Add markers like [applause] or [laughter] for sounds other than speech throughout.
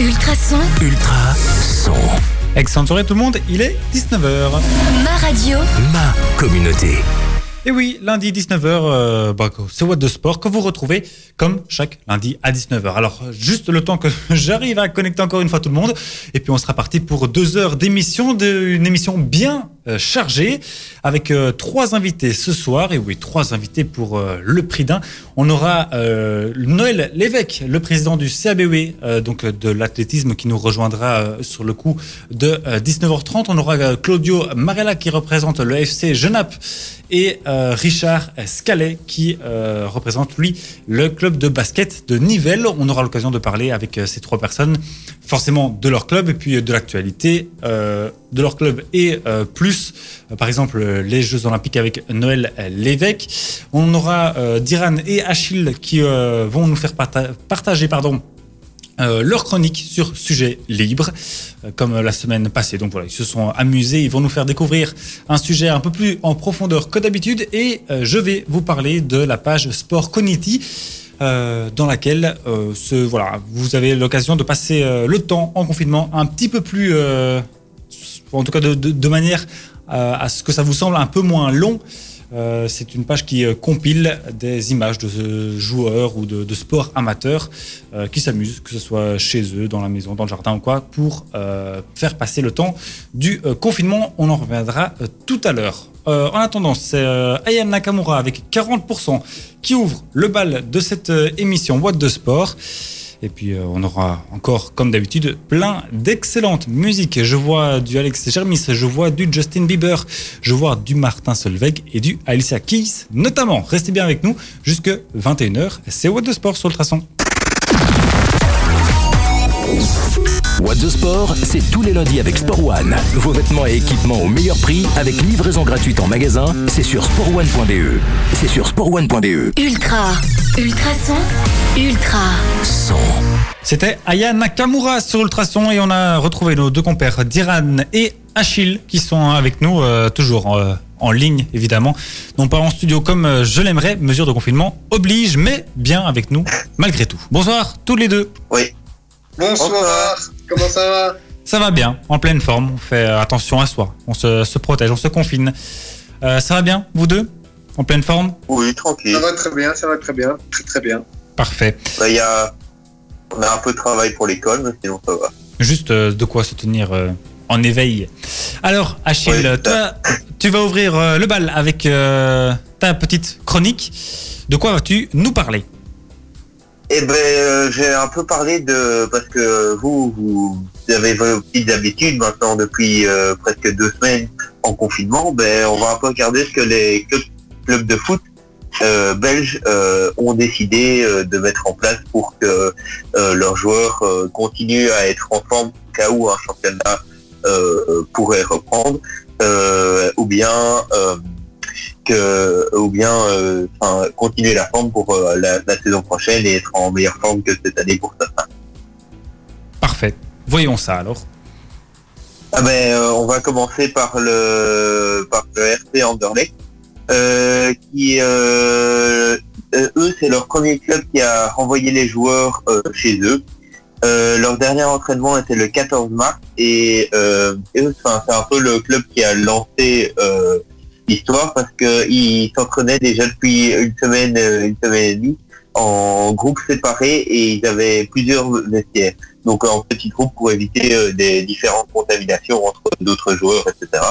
Ultra son. Excellente soirée tout le monde, il est 19h. ma radio, Ma communauté. Et oui, lundi 19h, euh, bah, c'est What de Sport que vous retrouvez comme chaque lundi à 19h. Alors, juste le temps que [laughs] j'arrive à connecter encore une fois tout le monde. Et puis, on sera parti pour deux heures d'émission, une émission bien euh, chargée, avec euh, trois invités ce soir. Et oui, trois invités pour le prix d'un. On aura Noël Lévesque, le président du CABW, euh, donc de l'athlétisme, qui nous rejoindra sur le coup de euh, 19h30. On aura Claudio Marella qui représente le FC Genappe et euh, Richard Scallet qui euh, représente lui le club de basket de Nivelles. On aura l'occasion de parler avec euh, ces trois personnes, forcément de leur club et puis de l'actualité de leur club et plus, par exemple les Jeux Olympiques avec Noël Lévesque. On aura Diran et Achille qui vont nous faire parta- partager pardon, euh, leur chronique sur sujet libre, euh, comme la semaine passée. Donc voilà, ils se sont amusés, ils vont nous faire découvrir un sujet un peu plus en profondeur que d'habitude et euh, je vais vous parler de la page Sport Cogniti. dans laquelle ce, voilà, vous avez l'occasion de passer le temps en confinement un petit peu plus, en tout cas de, manière à ce que ça vous semble un peu moins long. Euh, c'est une page qui euh, compile des images de euh, joueurs ou de, sports amateurs qui s'amusent, que ce soit chez eux, dans la maison, dans le jardin ou quoi, pour faire passer le temps du confinement. On en reviendra tout à l'heure. En attendant, c'est euh, Aya Nakamura avec 40% qui ouvre le bal de cette émission What de Sport. Et puis euh, on aura encore, comme d'habitude, plein d'excellentes musiques. Je vois du Alex Germis, je vois du Justin Bieber, je vois du Martin Solveig et du Alicia Keys, notamment. Restez bien avec nous jusque 21h. C'est What de Sport sur le traçon. What the Sport, c'est tous les lundis avec Sport One. Vos vêtements et équipements au meilleur prix avec livraison gratuite en magasin. C'est sur sportone.be. C'est sur sportone.be. ultra, ultrason, ultra, Son. C'était Aya Nakamura sur Ultrason et on a retrouvé nos deux compères Diran et Achille qui sont avec nous euh, toujours euh, en ligne évidemment, non pas en studio comme euh, je l'aimerais, mesure de confinement oblige, mais bien avec nous malgré tout. Bonsoir tous les deux. Oui. Bonsoir, comment ça va? Ça va bien, en pleine forme, on fait euh, attention à soi, on se, se protège, on se confine. Euh, ça va bien, vous deux? En pleine forme? Oui, tranquille. Ça va très bien, ça va très bien, très très bien. Parfait. Bah, il y a... On a un peu de travail pour l'école, mais sinon ça va. Juste euh, de quoi se tenir euh, en éveil. Alors, Achille, Oui, toi, tu vas ouvrir le bal avec ta petite chronique. De quoi vas-tu nous parler? Eh ben, euh, j'ai un peu parlé de... Parce que vous, vous avez vos petites habitudes maintenant depuis euh, presque deux semaines en confinement. Ben, on va un peu regarder ce que les clubs, de foot euh, belges ont décidé de mettre en place pour que leurs joueurs continuent à être en forme au cas où un championnat pourrait reprendre. Ou bien... euh, ou bien euh, enfin, continuer la forme pour euh, la, la saison prochaine et être en meilleure forme que cette année pour certains. Parfait. Voyons ça alors. Ah ben, on va commencer par le par le RC Anderlecht, euh, qui euh, eux c'est leur premier club qui a renvoyé les joueurs euh, chez eux. Leur dernier entraînement était le 14 mars et, et c'est un peu le club qui a lancé euh, l'histoire parce que ils s'entraînaient déjà depuis une semaine, euh, une semaine et demie en groupes séparés et ils avaient plusieurs vestiaires. Donc en petits groupes pour éviter euh, des différentes contaminations entre d'autres joueurs, etc.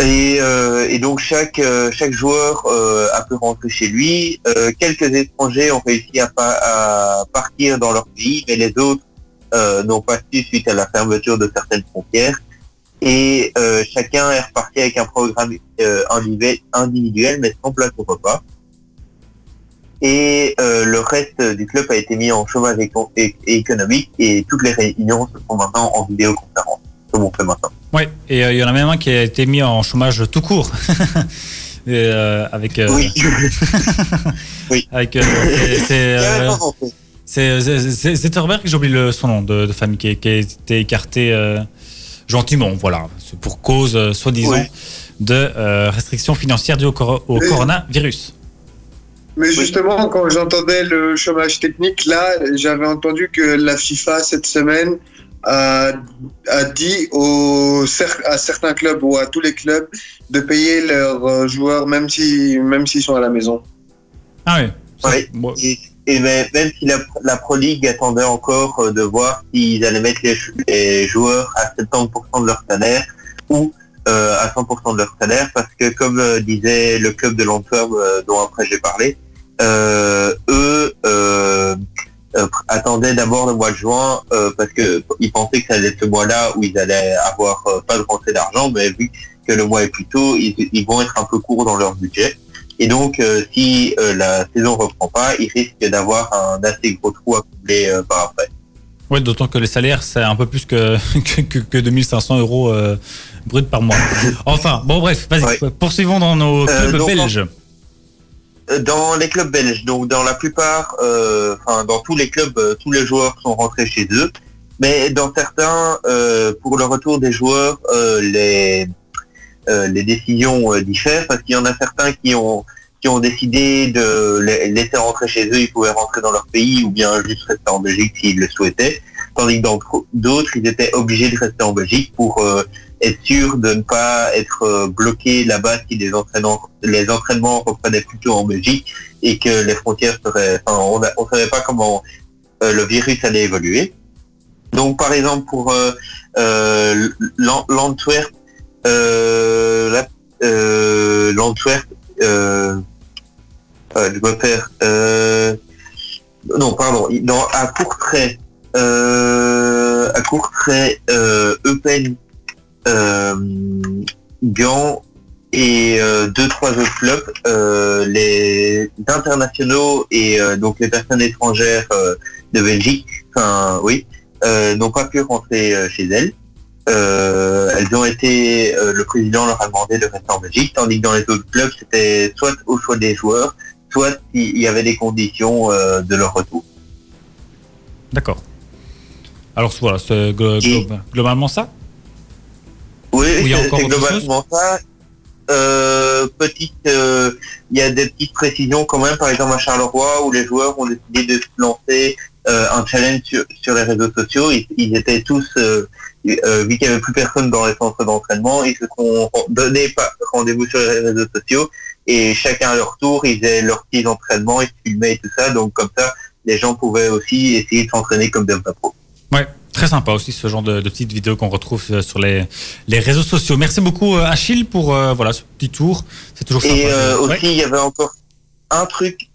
Et, euh, et donc chaque euh, chaque joueur euh, a pu rentrer chez lui. Euh, quelques étrangers ont réussi à, à partir dans leur pays, mais les autres euh, n'ont pas su suite à la fermeture de certaines frontières. Et euh, chacun est reparti avec un programme euh, individuel, mais sans place au repas. Et euh, le reste du club a été mis en chômage économique et toutes les réunions se font maintenant en vidéoconférence, comme on fait maintenant. Ouais, et euh, il y en a même un qui a été mis en chômage tout court. [laughs] Et, euh, avec euh, Oui, [laughs] avec euh, c'est- c'est, euh, Zetterberg, j'oublie le son nom de, de famille qui, qui a été écarté euh, gentiment, voilà, C'est pour cause euh, soi-disant Oui. de euh, restrictions financières dues au, cor- au Oui. coronavirus. Mais justement, quand j'entendais le chômage technique, là, j'avais entendu que la FIFA cette semaine a, a dit aux, à certains clubs ou à tous les clubs de payer leurs euh, joueurs même si même s'ils sont à la maison. Ah oui. Ça, Ouais. bon, Et, et même, si la, Pro League attendait encore euh, de voir s'ils allaient mettre les, jou- les joueurs à 70% de leur salaire ou euh, à 100% de leur salaire, parce que comme euh, disait le club de l'Antwerp dont après j'ai parlé, eux attendaient d'abord le mois de juin parce que ils pensaient que ça allait être ce mois-là où ils allaient avoir pas de rentrée d'argent, mais vu que le mois est plus tôt, ils vont être un peu courts dans leur budget. Et donc, euh, si euh, la saison reprend pas, ils risquent d'avoir un assez gros trou à combler euh, par après. Ouais, d'autant que les salaires, c'est un peu plus que, [laughs] que, que, que 2500 euros euh, bruts par mois. Enfin, bon, bref, vas-y, Ouais. poursuivons dans nos Euh, clubs donc, belges. Dans les clubs belges, donc dans la plupart, euh, enfin dans tous les clubs, tous les joueurs sont rentrés chez eux. Mais dans certains, pour le retour des joueurs, les les décisions euh, diffèrent parce qu'il y en a certains qui ont qui ont décidé de les laisser rentrer chez eux, ils pouvaient rentrer dans leur pays ou bien juste rester en Belgique s'ils le souhaitaient. Tandis que d'autres, ils étaient obligés de rester en Belgique pour euh, être sûr de ne pas être euh, bloqués là-bas si les entraînements, les entraînements reprenaient plutôt en Belgique et que les frontières seraient, enfin, on ne savait pas comment euh, le virus allait évoluer. Donc, par exemple, pour euh, euh, l'An- l'Antwerp, euh, la- l'Antwerp, je me perds, non, pardon, dans, à Courtrai, euh, à Courtrai, euh, Eupen, euh, et euh, deux trois autres clubs, euh, les internationaux et euh, donc les personnes étrangères de Belgique, enfin oui, n'ont pas pu rentrer chez elles. Euh, elles ont été, euh, le président leur a demandé de rester en Belgique, tandis que dans les autres clubs, c'était soit au choix des joueurs, soit il y avait des conditions euh, de leur retour. D'accord. Alors voilà, c'est glo- Et- glo- globalement ça? Oui, c'est globalement ça. Petite, il y a des petites précisions quand même, par exemple à Charleroi où les joueurs ont décidé de se lancer un challenge sur, sur les réseaux sociaux. Ils, ils étaient tous, euh, vu qu'il n'y avait plus personne dans les centres d'entraînement, ils se sont donné pas rendez-vous sur les réseaux sociaux et chacun à leur tour, ils faisaient leurs petits entraînements, ils se filmaient et tout ça. Donc comme ça, les gens pouvaient aussi essayer de s'entraîner comme des pros. Ouais, très sympa aussi ce genre de, de petites vidéos qu'on retrouve euh, sur les, les réseaux sociaux. Merci beaucoup euh, Achille pour euh, voilà ce petit tour. C'est toujours sympa. Et euh, aussi, il y avait encore un truc,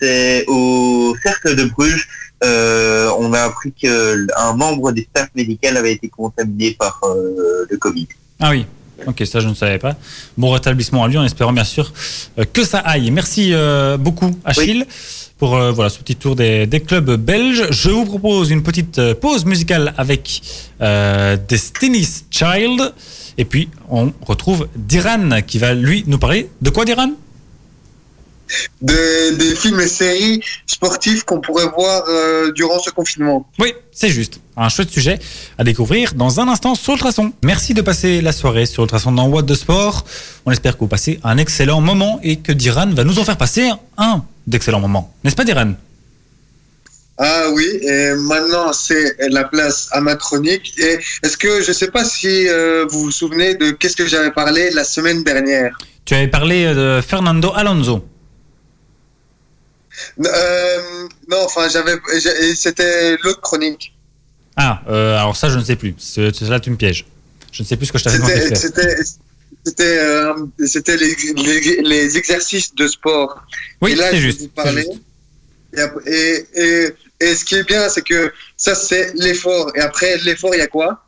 c'est au cercle de Bruges, euh, on a appris qu'un membre du staff médical avait été contaminé par euh, le Covid. Ah oui. Ok, ça je ne savais pas. Bon rétablissement à lui en espérant bien sûr euh, que ça aille. Merci beaucoup Achille pour euh, voilà ce petit tour des, des clubs belges. Je vous propose une petite euh, pause musicale avec euh, Destiny's Child et puis on retrouve Diran qui va lui nous parler de quoi Diran? Des, des films et séries sportifs qu'on pourrait voir euh, durant ce confinement. Oui, c'est juste. Un chouette sujet à découvrir dans un instant sur Ultrason. Merci de passer la soirée sur Ultrason dans What de Sport. On espère que vous passez un excellent moment et que Diran va nous en faire passer un d'excellents moments. N'est-ce pas Diran? Ah oui, et maintenant c'est la place à ma chronique. Et est-ce que je ne sais pas si euh, vous vous souvenez de qu'est-ce que j'avais parlé la semaine dernière? Tu avais parlé de Fernando Alonso. Euh, Non, enfin j'avais, c'était l'autre chronique. Ah, euh, alors ça je ne sais plus. C'est là tu me pièges. Je ne sais plus ce que je t'avais demandé de C'était, c'était, c'était, euh, c'était les, les, les exercices de sport. Oui, et là, c'est je juste. juste. Et, ap- et, et, et ce qui est bien, c'est que ça, c'est l'effort. Et après l'effort, il y a quoi?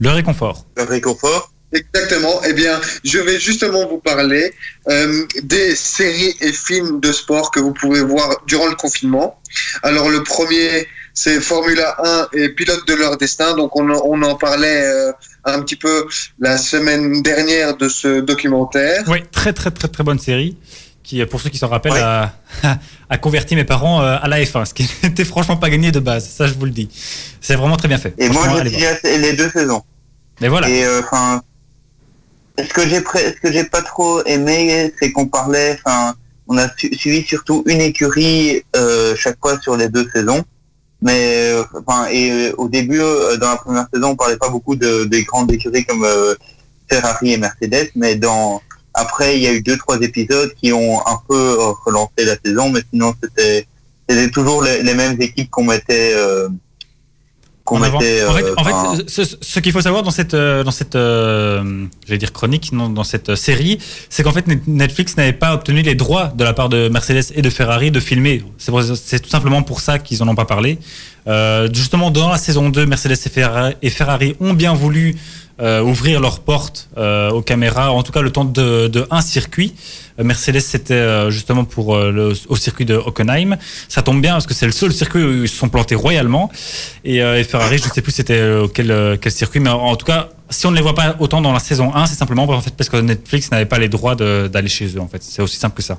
Le réconfort. Le réconfort, Exactement. Eh bien, je vais justement vous parler euh, des séries et films de sport que vous pouvez voir durant le confinement. Alors, le premier, c'est Formula 1 et Pilote de leur destin. Donc, on, en- on en parlait euh, un petit peu la semaine dernière de ce documentaire. Oui, très très très très bonne série qui, pour ceux qui s'en rappellent, Ouais. a, [laughs] a converti mes parents euh, à la F1, ce qui [laughs] n'était franchement pas gagné de base. Ça, je vous le dis. C'est vraiment très bien fait. et moi j'ai les deux saisons. Mais voilà. Et euh, enfin, ce que j'ai ce que j'ai pas trop aimé, c'est qu'on parlait, enfin, on a su- suivi surtout une écurie euh, chaque fois sur les deux saisons. Mais euh, enfin, et euh, au début, euh, dans la première saison, on parlait pas beaucoup de, des grandes écuries comme euh, Ferrari et Mercedes, mais dans après, il y a eu deux trois épisodes qui ont un peu relancé la saison, mais sinon c'était c'était toujours les, les mêmes équipes qu'on mettait qu'on En fait, euh, en fait, enfin, ce, ce- ce qu'il faut savoir dans cette, euh, dans cette, euh, j'allais dire chronique, non, dans cette série, c'est qu'en fait Net- Netflix n'avait pas obtenu les droits de la part de Mercedes et de Ferrari de filmer. C'est tout simplement pour ça qu'ils en ont pas parlé. Euh, justement, dans la saison 2, Mercedes et Ferrari, et Ferrari ont bien voulu euh, ouvrir leurs portes euh, aux caméras, en tout cas le temps de, de un circuit. Euh, Mercedes, c'était justement pour le, au circuit de Hockenheim. Ça tombe bien parce que c'est le seul circuit où ils se sont plantés royalement. Et, et Ferrari, je ne sais plus c'était quel, quel circuit, mais en, en tout cas, si on ne les voit pas autant dans la saison 1, c'est simplement en fait, parce que Netflix n'avait pas les droits d'aller chez eux. En fait, c'est aussi simple que ça.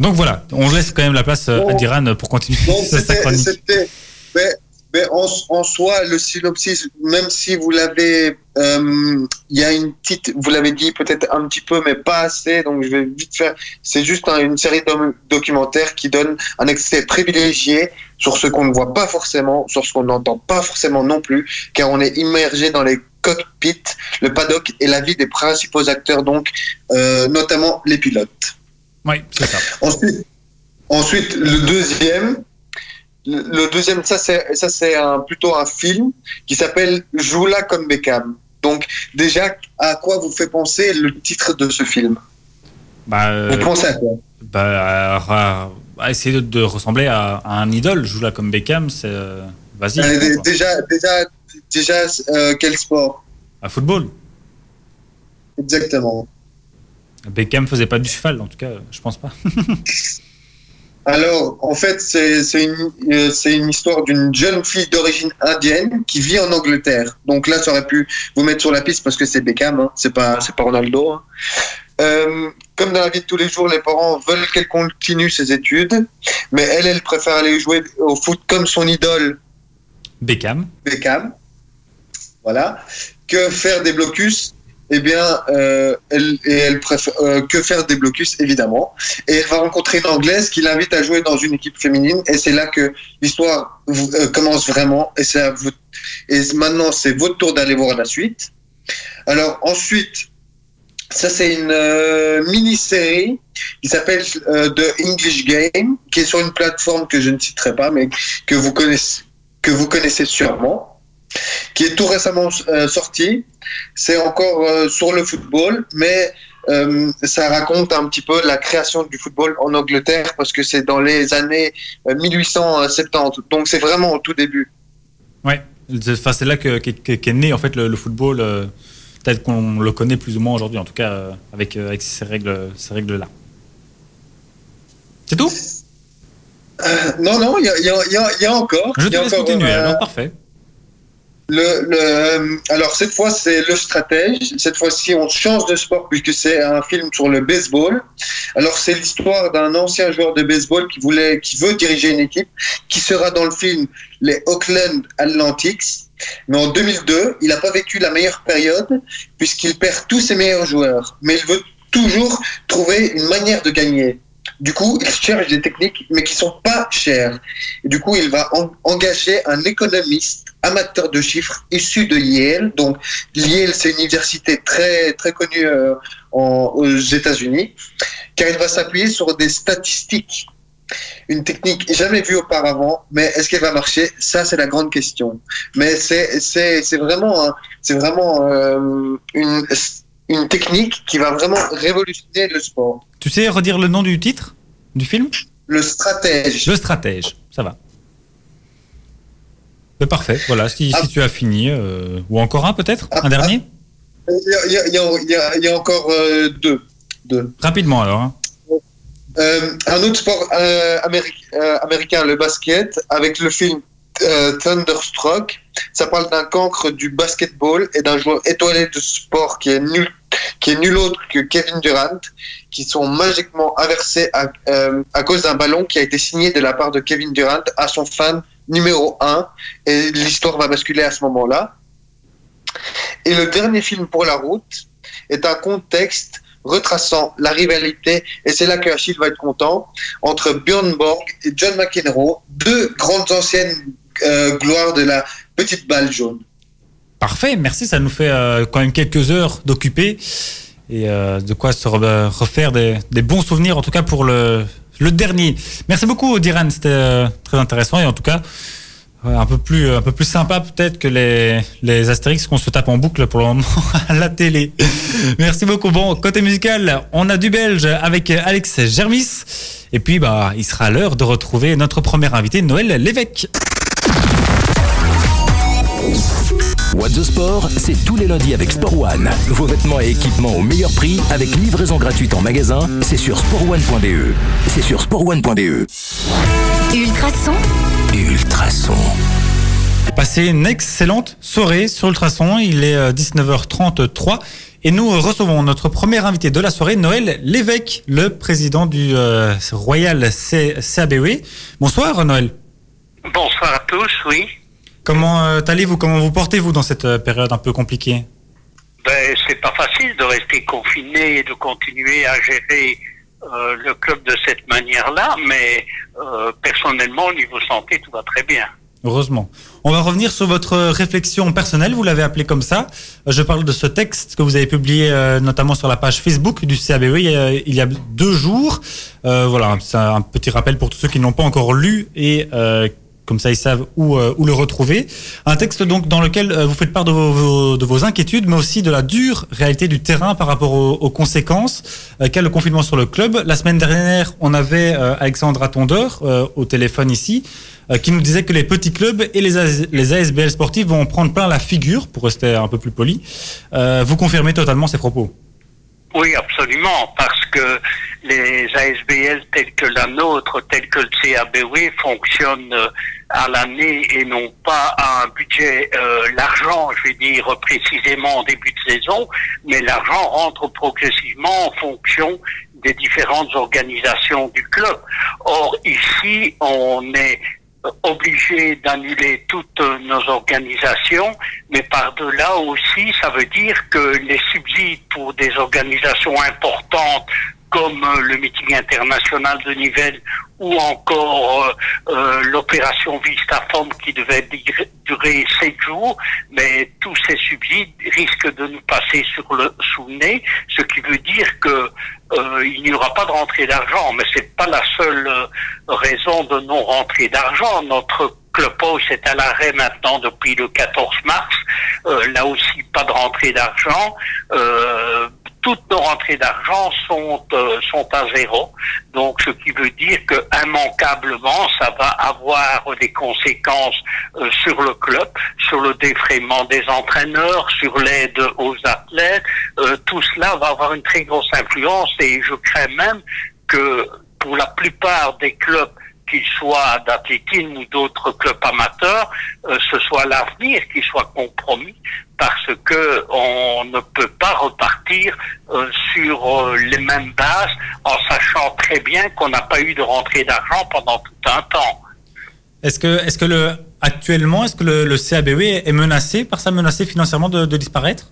Donc voilà, on laisse quand même la place à. Diran pour continuer [laughs] sa chronique. mais, mais en, en soi, le synopsis, même si vous l'avez, euh, il y a une petite, vous l'avez dit peut-être un petit peu, mais pas assez, donc je vais vite faire. C'est juste un- une série de documentaires qui donne un accès privilégié sur ce qu'on ne voit pas forcément, sur ce qu'on n'entend pas forcément non plus, car on est immergé dans les cockpits, le paddock et la vie des principaux acteurs, donc euh, notamment les pilotes. Oui, c'est ça. Ensuite, ensuite le deuxième, le deuxième, ça c'est ça c'est un, plutôt un film qui s'appelle Joue-la comme Beckham. Donc déjà, à quoi vous fait penser le titre de ce film? Bah, euh, Vous pensez à quoi? bah, à, à essayer de, de ressembler à, à un idole, joue là comme Beckham, c'est euh, vas-y. Euh. Déjà, déjà, déjà, euh, quel sport? À football. Exactement. Beckham faisait pas du cheval, en tout cas, je pense pas. [laughs] Alors, en fait, c'est c'est une, euh, c'est une histoire d'une jeune fille d'origine indienne qui vit en Angleterre. Donc là, ça aurait pu vous mettre sur la piste parce que c'est Beckham, hein, c'est pas, c'est pas Ronaldo. hein. Euh, comme dans la vie de tous les jours, les parents veulent qu'elle continue ses études, mais elle, elle préfère aller jouer au foot comme son idole Beckham. Beckham. Voilà. Que faire des blocus? Eh bien, euh, elle, et elle préfère euh, que faire des blocus, évidemment. Et elle va rencontrer une Anglaise qui l'invite à jouer dans une équipe féminine. Et c'est là que l'histoire euh, commence vraiment. Et, c'est et maintenant, c'est votre tour d'aller voir la suite. Alors, ensuite, ça, c'est une euh, mini-série qui s'appelle euh, The English Game, qui est sur une plateforme que je ne citerai pas, mais que vous connaissez sûrement, qui est tout récemment euh, sorti. C'est encore euh, sur le football, mais euh, ça raconte un petit peu la création du football en Angleterre parce que c'est dans les années euh, 1870. Donc c'est vraiment au tout début. Ouais. C'est enfin, c'est là que- qu'est qu'est- qu'est né en fait le, le football euh, tel qu'on le connaît plus ou moins aujourd'hui, en tout cas euh, avec, avec ces règles, ces règles là. C'est tout? Non, non, il y a, y y y encore. Je te laisse encore, continuer. alors parfait. Le, le, euh, alors cette fois c'est le stratège. Cette fois-ci on change de sport puisque c'est un film sur le baseball. Alors c'est l'histoire d'un ancien joueur de baseball qui voulait, qui veut diriger une équipe, qui sera dans le film les Oakland Athletics. Mais en 2002, il n'a pas vécu la meilleure période puisqu'il perd tous ses meilleurs joueurs. Mais il veut toujours trouver une manière de gagner. Du coup, il cherche des techniques, mais qui sont pas chères. Du coup, il va en- engager un économiste amateur de chiffres issu de Yale. Donc, Yale, c'est une université très, très connue euh, en- aux États-Unis, car il va s'appuyer sur des statistiques. Une technique jamais vue auparavant, mais est-ce qu'elle va marcher? Ça, c'est la grande question. Mais c'est vraiment, c'est vraiment euh, une, une technique qui va vraiment révolutionner le sport. Tu sais redire le nom du titre? Du film? Le stratège. Le stratège. Ça va. Mais parfait. Voilà. Si, Ah. si tu as fini, euh, ou encore un peut-être, Ah, un dernier? Il y a, y y y encore euh, deux. deux. Rapidement alors. hein. Euh, un autre sport améri- américain, le basket, avec le film Thunderstruck. Ça parle d'un cancre du basketball et d'un joueur étoilé de sport qui est nul, qui est nul autre que Kevin Durant, qui sont magiquement inversés à, à cause d'un ballon qui a été signé de la part de Kevin Durant à son fan numéro 1. Et l'histoire va basculer à ce moment-là. Et le dernier film pour la route est un contexte retraçant la rivalité, et c'est là que Achille va être content, entre Björn Borg et John McEnroe, deux grandes anciennes euh, gloires de la petite balle jaune. Parfait, merci, ça nous fait euh, quand même quelques heures d'occuper et euh, de quoi se re- refaire des bons souvenirs, en tout cas pour le, le dernier. Merci beaucoup, Diran, c'était euh, très intéressant et en tout cas ouais, un peu plus, un peu plus sympa peut-être que les, les Astérix qu'on se tape en boucle pour le moment [laughs] à la télé. Merci beaucoup. Bon, côté musical, on a du belge avec Alex Germis. Et puis, bah, il sera l'heure de retrouver notre premier invité, Noël Lévesque. What the Sport, c'est tous les lundis avec Sport One. Vos vêtements et équipements au meilleur prix avec livraison gratuite en magasin, c'est sur sportone.be. C'est sur sportone.be. Ultrason, Ultrason. Passez une excellente soirée sur Ultrason. Il est euh, 19h33 et nous recevons notre premier invité de la soirée, Noël Lévesque, le président du euh, Royal C- CABE. Bonsoir Noël. Bonsoir à tous, oui. Comment euh, allez-vous Comment vous portez-vous dans cette euh, période un peu compliquée? Ben, c'est pas facile de rester confiné et de continuer à gérer euh, le club de cette manière-là, mais euh, personnellement, au niveau santé, tout va très bien. Heureusement. On va revenir sur votre réflexion personnelle, vous l'avez appelé comme ça. Je parle de ce texte que vous avez publié euh, notamment sur la page Facebook du CABE il y a, il y a deux jours. Euh, voilà, c'est un petit rappel pour tous ceux qui n'ont pas encore lu et euh, comme ça ils savent où, euh, où le retrouver. Un texte donc dans lequel euh, vous faites part de vos, de vos inquiétudes, mais aussi de la dure réalité du terrain par rapport aux, aux conséquences euh, qu'a le confinement sur le club? La semaine dernière, on avait euh, Alexandra Tondeur euh, au téléphone ici, qui nous disait que les petits clubs et les, AS les ASBL sportifs vont en prendre plein la figure, pour rester un peu plus poli. Vous confirmez totalement ces propos? Oui, absolument, parce que les ASBL tels que la nôtre, tels que le CABW fonctionnent euh, à l'année et non pas à un budget, euh, l'argent, je vais dire précisément en début de saison, mais l'argent rentre progressivement en fonction des différentes organisations du club. Or, ici, on est obligé d'annuler toutes nos organisations, mais par-delà aussi, ça veut dire que les subsides pour des organisations importantes comme euh, le meeting international de Nivelles ou encore euh, euh, l'opération Vistafom qui devait durer sept jours, mais tous ces subsides risquent de nous passer sur le sous le nez, ce qui veut dire que euh, il n'y aura pas de rentrée d'argent, mais c'est pas la seule euh, raison de non rentrée d'argent. Notre House est à l'arrêt maintenant depuis le 14 mars. Euh, là aussi, pas de rentrée d'argent. Toutes nos rentrées d'argent sont euh, sont à zéro. Donc, ce qui veut dire que immanquablement, ça va avoir des conséquences euh, sur le club, sur le défraiement des entraîneurs, sur l'aide aux athlètes. Euh, tout cela va avoir une très grosse influence et je crains même que pour la plupart des clubs qu'ils soient d'athlétisme ou d'autres clubs amateurs, euh, ce soit l'avenir qui soit compromis parce que on ne peut pas repartir euh, sur euh, les mêmes bases en sachant très bien qu'on n'a pas eu de rentrée d'argent pendant tout un temps. Est-ce que, est-ce que le, actuellement, est-ce que le, le CABE est menacé par ça, menacé financièrement de, de disparaître?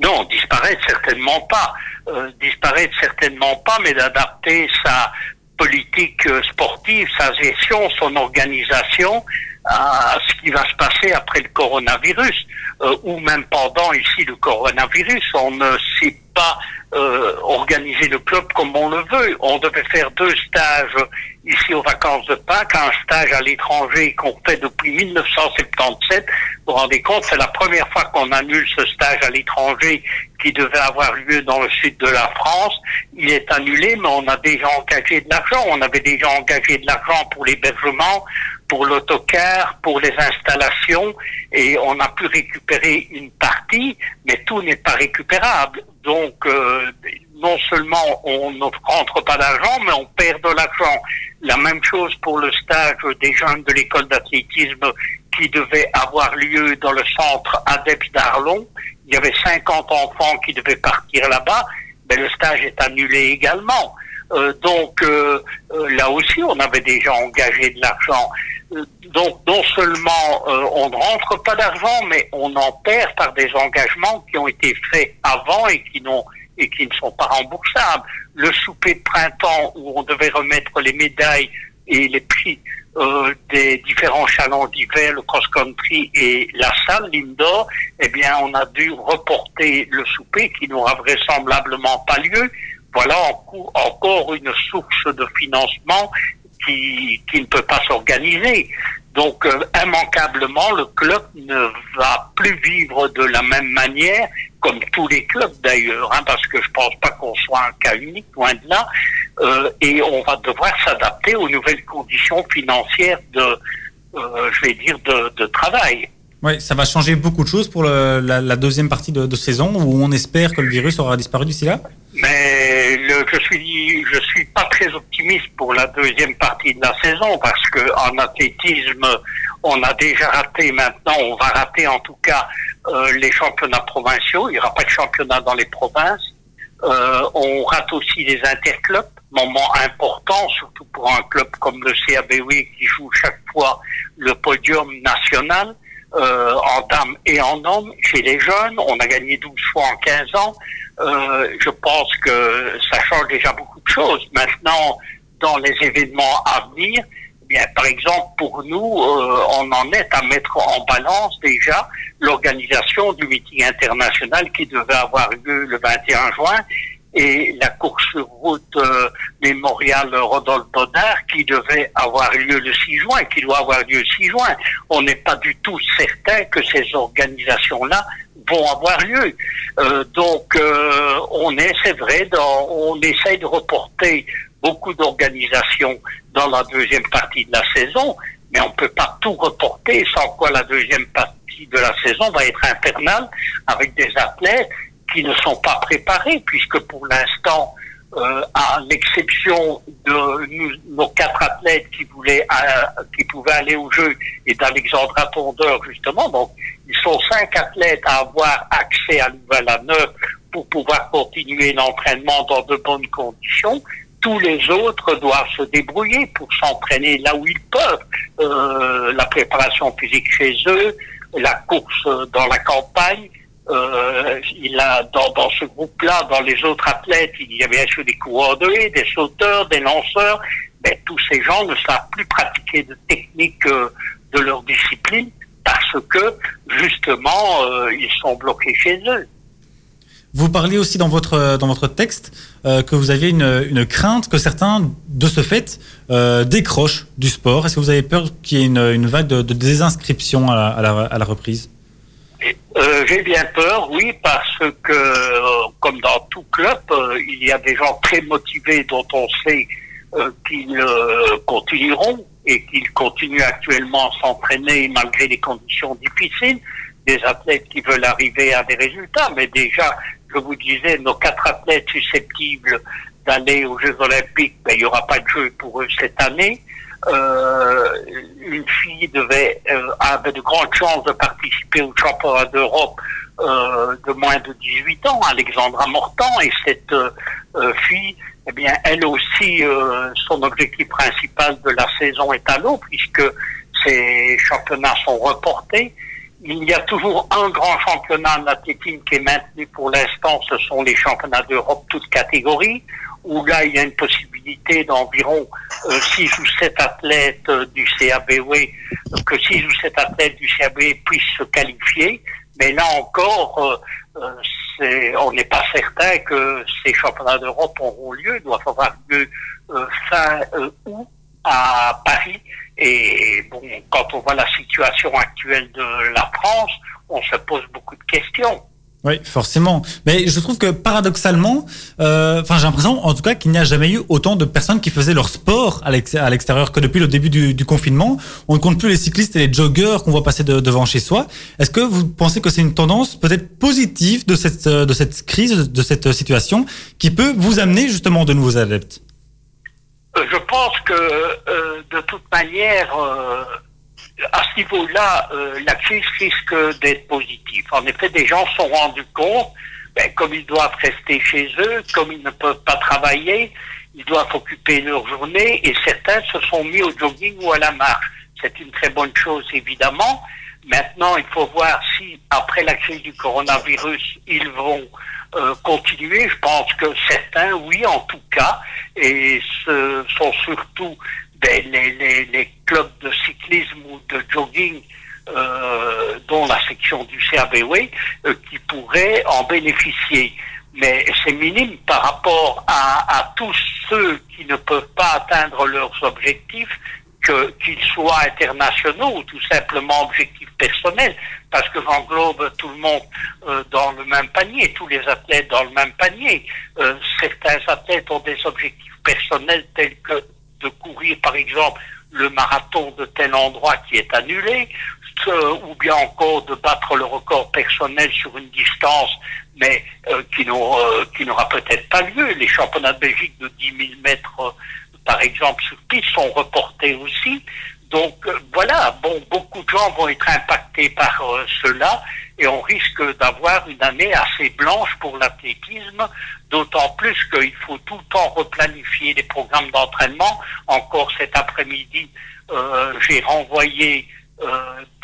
Non, disparaître certainement pas. Euh, disparaître certainement pas, mais d'adapter sa politique sportive, sa gestion, son organisation à ce qui va se passer après le coronavirus, euh, ou même pendant ici le coronavirus. On ne sait pas euh, organiser le club comme on le veut. On devait faire deux stages ici aux vacances de Pâques, un stage à l'étranger qu'on fait depuis 1977. Vous vous rendez compte, c'est la première fois qu'on annule ce stage à l'étranger qui devait avoir lieu dans le sud de la France. Il est annulé, mais on a déjà engagé de l'argent. On avait déjà engagé de l'argent pour l'hébergement, pour l'autocar, pour les installations, et on a pu récupérer une partie, mais tout n'est pas récupérable. Donc, euh, non seulement on ne rentre pas d'argent, mais on perd de l'argent. La même chose pour le stage des jeunes de l'école d'athlétisme qui devait avoir lieu dans le centre ADEPS d'Arlon. Il y avait 50 enfants qui devaient partir là-bas, mais le stage est annulé également. Euh, donc euh, là aussi, on avait déjà engagé de l'argent. Donc non seulement euh, on ne rentre pas d'argent, mais on en perd par des engagements qui ont été faits avant et qui n'ont ne sont pas remboursables. Le souper de printemps où on devait remettre les médailles et les prix euh, des différents chalons d'hiver, le cross-country et la salle, l'indoor, eh bien, on a dû reporter le souper qui n'aura vraisemblablement pas lieu. Voilà encore une source de financement qui, qui ne peut pas s'organiser. Donc, euh, immanquablement, le club ne va plus vivre de la même manière, comme tous les clubs d'ailleurs, hein, parce que je pense pas qu'on soit un cas unique, loin de là, euh, et on va devoir s'adapter aux nouvelles conditions financières de, euh, je vais dire, de, de travail. Oui, ça va changer beaucoup de choses pour le, la, la, deuxième partie de, de, saison où on espère que le virus aura disparu d'ici là. Mais le, je suis je suis pas très optimiste pour la deuxième partie de la saison parce que en athlétisme on a déjà raté maintenant on va rater en tout cas euh, les championnats provinciaux. Il y aura pas de championnat dans les provinces. Euh, on rate aussi les interclubs moment important surtout pour un club comme le CABW qui joue chaque fois le podium national euh, en dames et en hommes chez les jeunes. On a gagné 12 fois en 15 ans. Euh, je pense que ça change déjà beaucoup de choses. Maintenant, dans les événements à venir, eh bien, par exemple, pour nous, euh, on en est à mettre en balance déjà l'organisation du meeting international qui devait avoir lieu le 21 juin et la course sur route euh, mémoriale Rodolphe Bonnard qui devait avoir lieu le 6 juin, qui doit avoir lieu le 6 juin. On n'est pas du tout certain que ces organisations-là vont avoir lieu. Euh, donc euh, on est, c'est vrai, dans, on essaye de reporter beaucoup d'organisations dans la deuxième partie de la saison, mais on peut pas tout reporter, sans quoi la deuxième partie de la saison va être infernale avec des athlètes qui ne sont pas préparés, puisque pour l'instant, euh, à l'exception de nos quatre athlètes qui voulaient, euh, qui pouvaient aller au jeu et d'Alexandra Tondeur justement, donc ils sont cinq athlètes à avoir accès à neuf pour pouvoir continuer l'entraînement dans de bonnes conditions. Tous les autres doivent se débrouiller pour s'entraîner là où ils peuvent. Euh, la préparation physique chez eux, la course dans la campagne, euh, il a dans, dans ce groupe-là, dans les autres athlètes, il y avait bien sûr des coureurs de des sauteurs, des lanceurs. Mais tous ces gens ne savent plus pratiquer de techniques euh, de leur discipline parce que justement euh, ils sont bloqués chez eux. Vous parliez aussi dans votre dans votre texte euh, que vous aviez une, crainte que certains, de ce fait, décrochent du sport. Est-ce que vous avez peur qu'il y ait une, vague de, désinscription à la reprise? Euh, J'ai bien peur, oui, parce que, euh, comme dans tout club, euh, il y a des gens très motivés dont on sait qu'ils continueront et qu'ils continuent actuellement à s'entraîner malgré les conditions difficiles. Des athlètes qui veulent arriver à des résultats, mais déjà, je vous disais, nos quatre athlètes susceptibles d'aller aux Jeux Olympiques, ben, il n'y aura pas de jeu pour eux cette année une fille devait euh, avait de grandes chances de participer au championnat d'Europe euh, de moins de 18 ans, Alexandra Mortan, et cette euh, fille, eh bien, elle aussi, euh, son objectif principal de la saison est à l'eau, puisque ces championnats sont reportés. Il y a toujours un grand championnat en athlétisme qui est maintenu pour l'instant, ce sont les championnats d'Europe toutes catégories où là, il y a une possibilité d'environ euh, 6 ou 7 athlètes euh, du CABW, que 6 ou 7 athlètes du CABW puissent se qualifier. Mais là encore, euh, euh on n'est pas certain que ces championnats d'Europe auront lieu. Doivent avoir lieu euh, fin août à Paris. Et bon, quand on voit la situation actuelle de la France, on se pose beaucoup de questions. Oui, forcément. Mais je trouve que paradoxalement, euh, enfin j'ai l'impression, en tout cas, qu'il n'y a jamais eu autant de personnes qui faisaient leur sport à l'extérieur que depuis le début du, confinement. On ne compte plus les cyclistes et les joggeurs qu'on voit passer de, devant chez soi. Est-ce que vous pensez que c'est une tendance peut-être positive de cette, de cette crise, de cette situation, qui peut vous amener justement de nouveaux adeptes? Je pense que euh, de toute manière... Euh à ce niveau-là, euh, la crise risque d'être positive. En effet, des gens sont rendus compte, ben, comme ils doivent rester chez eux, comme ils ne peuvent pas travailler, ils doivent occuper leur journée et certains se sont mis au jogging ou à la marche. C'est une très bonne chose, évidemment. Maintenant, il faut voir si, après la crise du coronavirus, ils vont euh, continuer. Je pense que certains, oui, en tout cas, et ce sont surtout les, les, clubs de cyclisme ou de jogging, euh, dont la section du CABW, euh, qui pourraient en bénéficier. Mais c'est minime par rapport à, tous ceux qui ne peuvent pas atteindre leurs objectifs qu'ils soient internationaux ou tout simplement objectifs personnels, parce que j'englobe tout le monde euh, dans le même panier, tous les athlètes dans le même panier. Certains athlètes ont des objectifs personnels tels que de courir, par exemple, le marathon de tel endroit qui est annulé, euh, ou bien encore de battre le record personnel sur une distance, mais qui n'aura peut-être pas lieu. Les championnats de Belgique de 10 000 mètres par exemple, sur piste sont reportés aussi. Donc euh, voilà, beaucoup de gens vont être impactés par euh, cela et on risque d'avoir une année assez blanche pour l'athlétisme, d'autant plus qu'il faut tout le temps replanifier les programmes d'entraînement. Encore cet après-midi, euh, j'ai renvoyé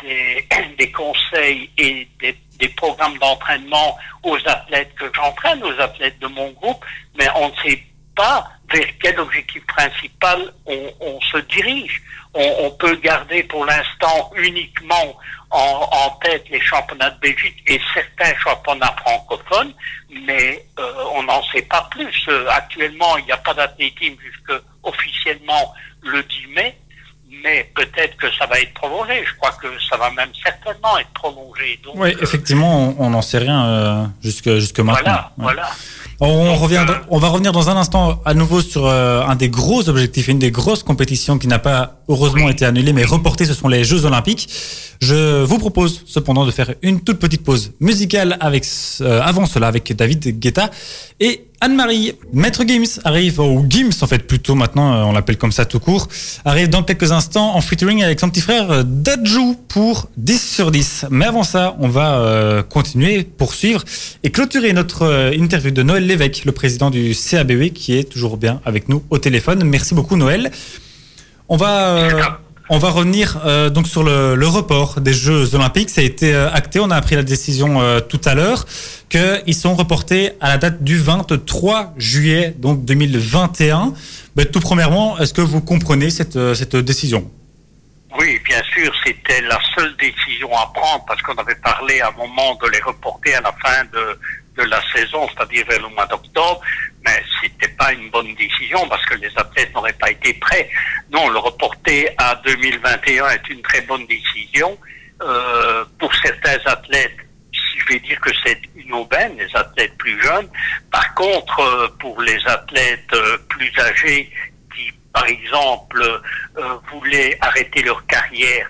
des, [clears throat] des, conseils et des, des programmes d'entraînement aux athlètes que j'entraîne, aux athlètes de mon groupe, mais on ne sait pas vers quel objectif principal on, se dirige. On, peut garder pour l'instant uniquement en, tête les championnats de Belgique et certains championnats francophones, mais euh, on n'en sait pas plus. Euh, actuellement, il n'y a pas d'athlétisme jusque officiellement le 10 mai, mais peut-être que ça va être prolongé. Je crois que ça va même certainement être prolongé. oui, euh, effectivement, on n'en sait rien jusque, jusque maintenant. Voilà, voilà. On, revient, on va revenir dans un instant à nouveau sur euh, un des gros objectifs, une des grosses compétitions qui n'a pas heureusement été annulée mais reportée, ce sont les Jeux Olympiques. Je vous propose cependant de faire une toute petite pause musicale avec euh, avant cela avec David Guetta et Anne-Marie. Maître Gims arrive, ou Gims en fait plutôt maintenant, euh, on l'appelle comme ça tout court, arrive dans quelques instants en featuring avec son petit frère Dajou pour 10 sur 10. Mais avant ça, on va continuer, poursuivre et clôturer notre interview de Noël Lévesque, le président du CABE qui est toujours bien avec nous au téléphone. Merci beaucoup Noël. On va on va revenir euh, donc sur le, report des Jeux Olympiques. Ça a été euh, acté. On a appris la décision euh, tout à l'heure qu'ils sont reportés à la date du 23 juillet donc 2021. Mais tout premièrement, est-ce que vous comprenez cette, cette décision? Oui, bien sûr, c'était la seule décision à prendre parce qu'on avait parlé à un moment de les reporter à la fin de, de la saison, c'est-à-dire vers le mois d'octobre, mais c'était pas une bonne décision parce que les athlètes n'auraient pas été prêts. Non, le reporter à 2021 est une très bonne décision. Euh, pour certains athlètes, je vais dire que c'est une aubaine, les athlètes plus jeunes. Par contre, euh, pour les athlètes euh, plus âgés qui, par exemple, euh, voulaient arrêter leur carrière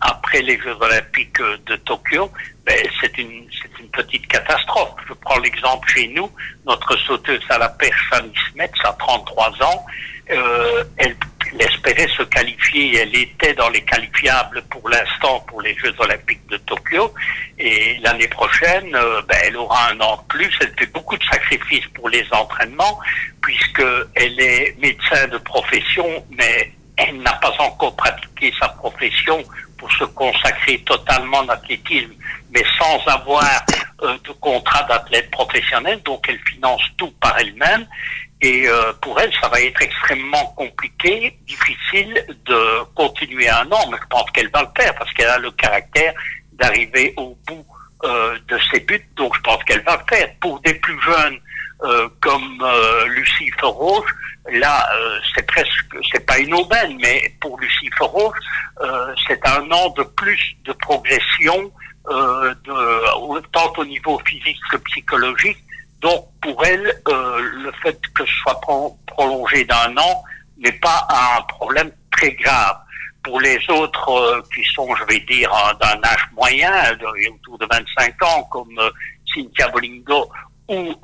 après les Jeux olympiques de Tokyo, ben, c'est une, une petite catastrophe. Je prends l'exemple chez nous, notre sauteuse à la perche Fanny Smets a 33 ans, euh, elle, espérait se qualifier, elle était dans les qualifiables pour l'instant pour les Jeux Olympiques de Tokyo, et l'année prochaine, euh, ben, elle aura un an de plus, elle fait beaucoup de sacrifices pour les entraînements, puisque elle est médecin de profession, mais elle n'a pas encore pratiqué sa profession pour se consacrer totalement à l'athlétisme mais sans avoir euh, de contrat d'athlète professionnel, donc elle finance tout par elle-même. Et euh, pour elle, ça va être extrêmement compliqué, difficile de continuer un an, mais je pense qu'elle va le faire parce qu'elle a le caractère d'arriver au bout euh, de ses buts, donc je pense qu'elle va le faire. Pour des plus jeunes comme Lucie Feroge, là, c'est presque, c'est pas une aubaine, mais pour Lucie Feroge, c'est un an de plus de progression euh, de, tant au niveau physique que psychologique. Donc pour elle, euh, le fait que ce soit prolongé d'un an n'est pas un problème très grave. Pour les autres euh, qui sont, je vais dire, d'un âge moyen, autour de 25 ans, comme euh, Cynthia Bolingo ou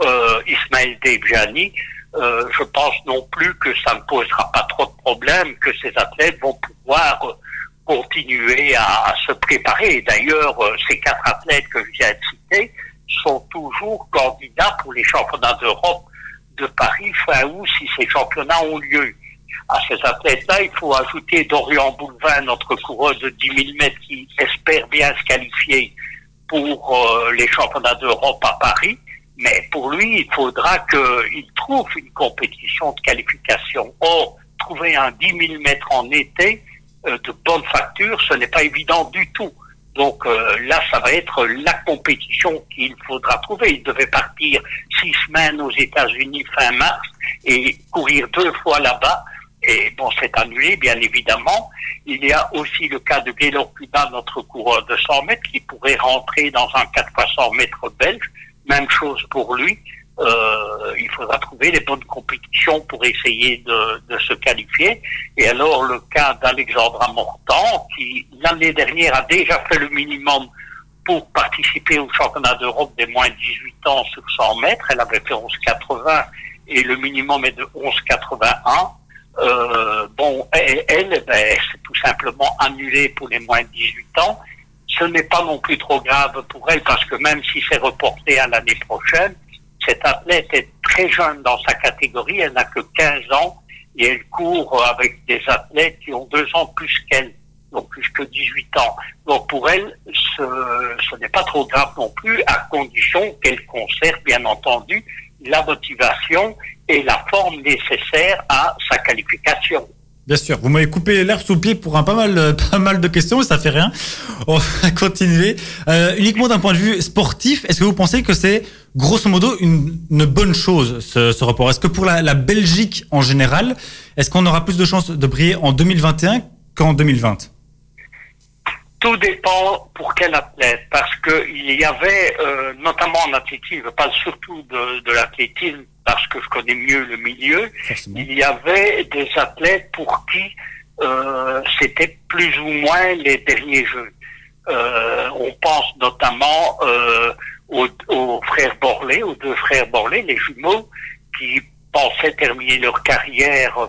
Ismaël Debjani, je pense non plus que ça ne posera pas trop de problèmes, que ces athlètes vont pouvoir continuer à, se préparer. D'ailleurs, euh, ces quatre athlètes que je viens de citer sont toujours candidats pour les championnats d'Europe de Paris fin août si ces championnats ont lieu. à ces athlètes-là, il faut ajouter Dorian Boulevin, notre coureuse de 10 000 mètres, qui espère bien se qualifier pour euh, les championnats d'Europe à Paris. Mais pour lui, il faudra qu'il trouve une compétition de qualification. Or, trouver un 10 000 mètres en été euh, de bonne facture, ce n'est pas évident du tout. Donc euh, là, ça va être la compétition qu'il faudra trouver. Il devait partir six semaines aux États-Unis fin mars et courir deux fois là-bas. Et bon, c'est annulé, bien évidemment. Il y a aussi le cas de Gaylor Cuba, notre coureur de 100 mètres, qui pourrait rentrer dans un 4 x 100 mètres belge. Même chose pour lui. Euh, il faudra trouver les bonnes compétitions pour essayer de, de, se qualifier. Et alors le cas d'Alexandra Mortan, qui l'année dernière a déjà fait le minimum pour participer au championnat d'Europe des moins de 18 ans sur 100 mètres, elle avait fait 11,80 et le minimum est de 11,81. Euh, bon, elle, elle ben, c'est tout simplement annulé pour les moins de 18 ans. Ce n'est pas non plus trop grave pour elle parce que même si c'est reporté à l'année prochaine, cette athlète est très jeune dans sa catégorie, elle n'a que 15 ans et elle court avec des athlètes qui ont deux ans plus qu'elle, donc plus que 18 ans. Donc pour elle, ce, n'est pas trop grave non plus, à condition qu'elle conserve bien entendu la motivation et la forme nécessaire à sa qualification. Bien sûr, vous m'avez coupé l'air sous le pied pour un pas mal, [laughs] pas mal de questions, mais ça fait rien. On va [laughs] continuer. Euh, uniquement d'un point de vue sportif, est-ce que vous pensez que c'est grosso modo une, une bonne chose ce, ce report? Est-ce que pour la, la, Belgique en général, est-ce qu'on aura plus de chances de briller en 2021 qu'en 2020 tout dépend pour quel athlète, parce que il y avait, euh, notamment en athlétisme, parle surtout de, de l'athlétisme, parce que je connais mieux le milieu, Forcément. il y avait des athlètes pour qui euh, c'était plus ou moins les derniers jeux. Euh, on pense notamment euh, aux, aux, frères Borlé, aux deux frères Borlé, les jumeaux, qui pensaient terminer leur carrière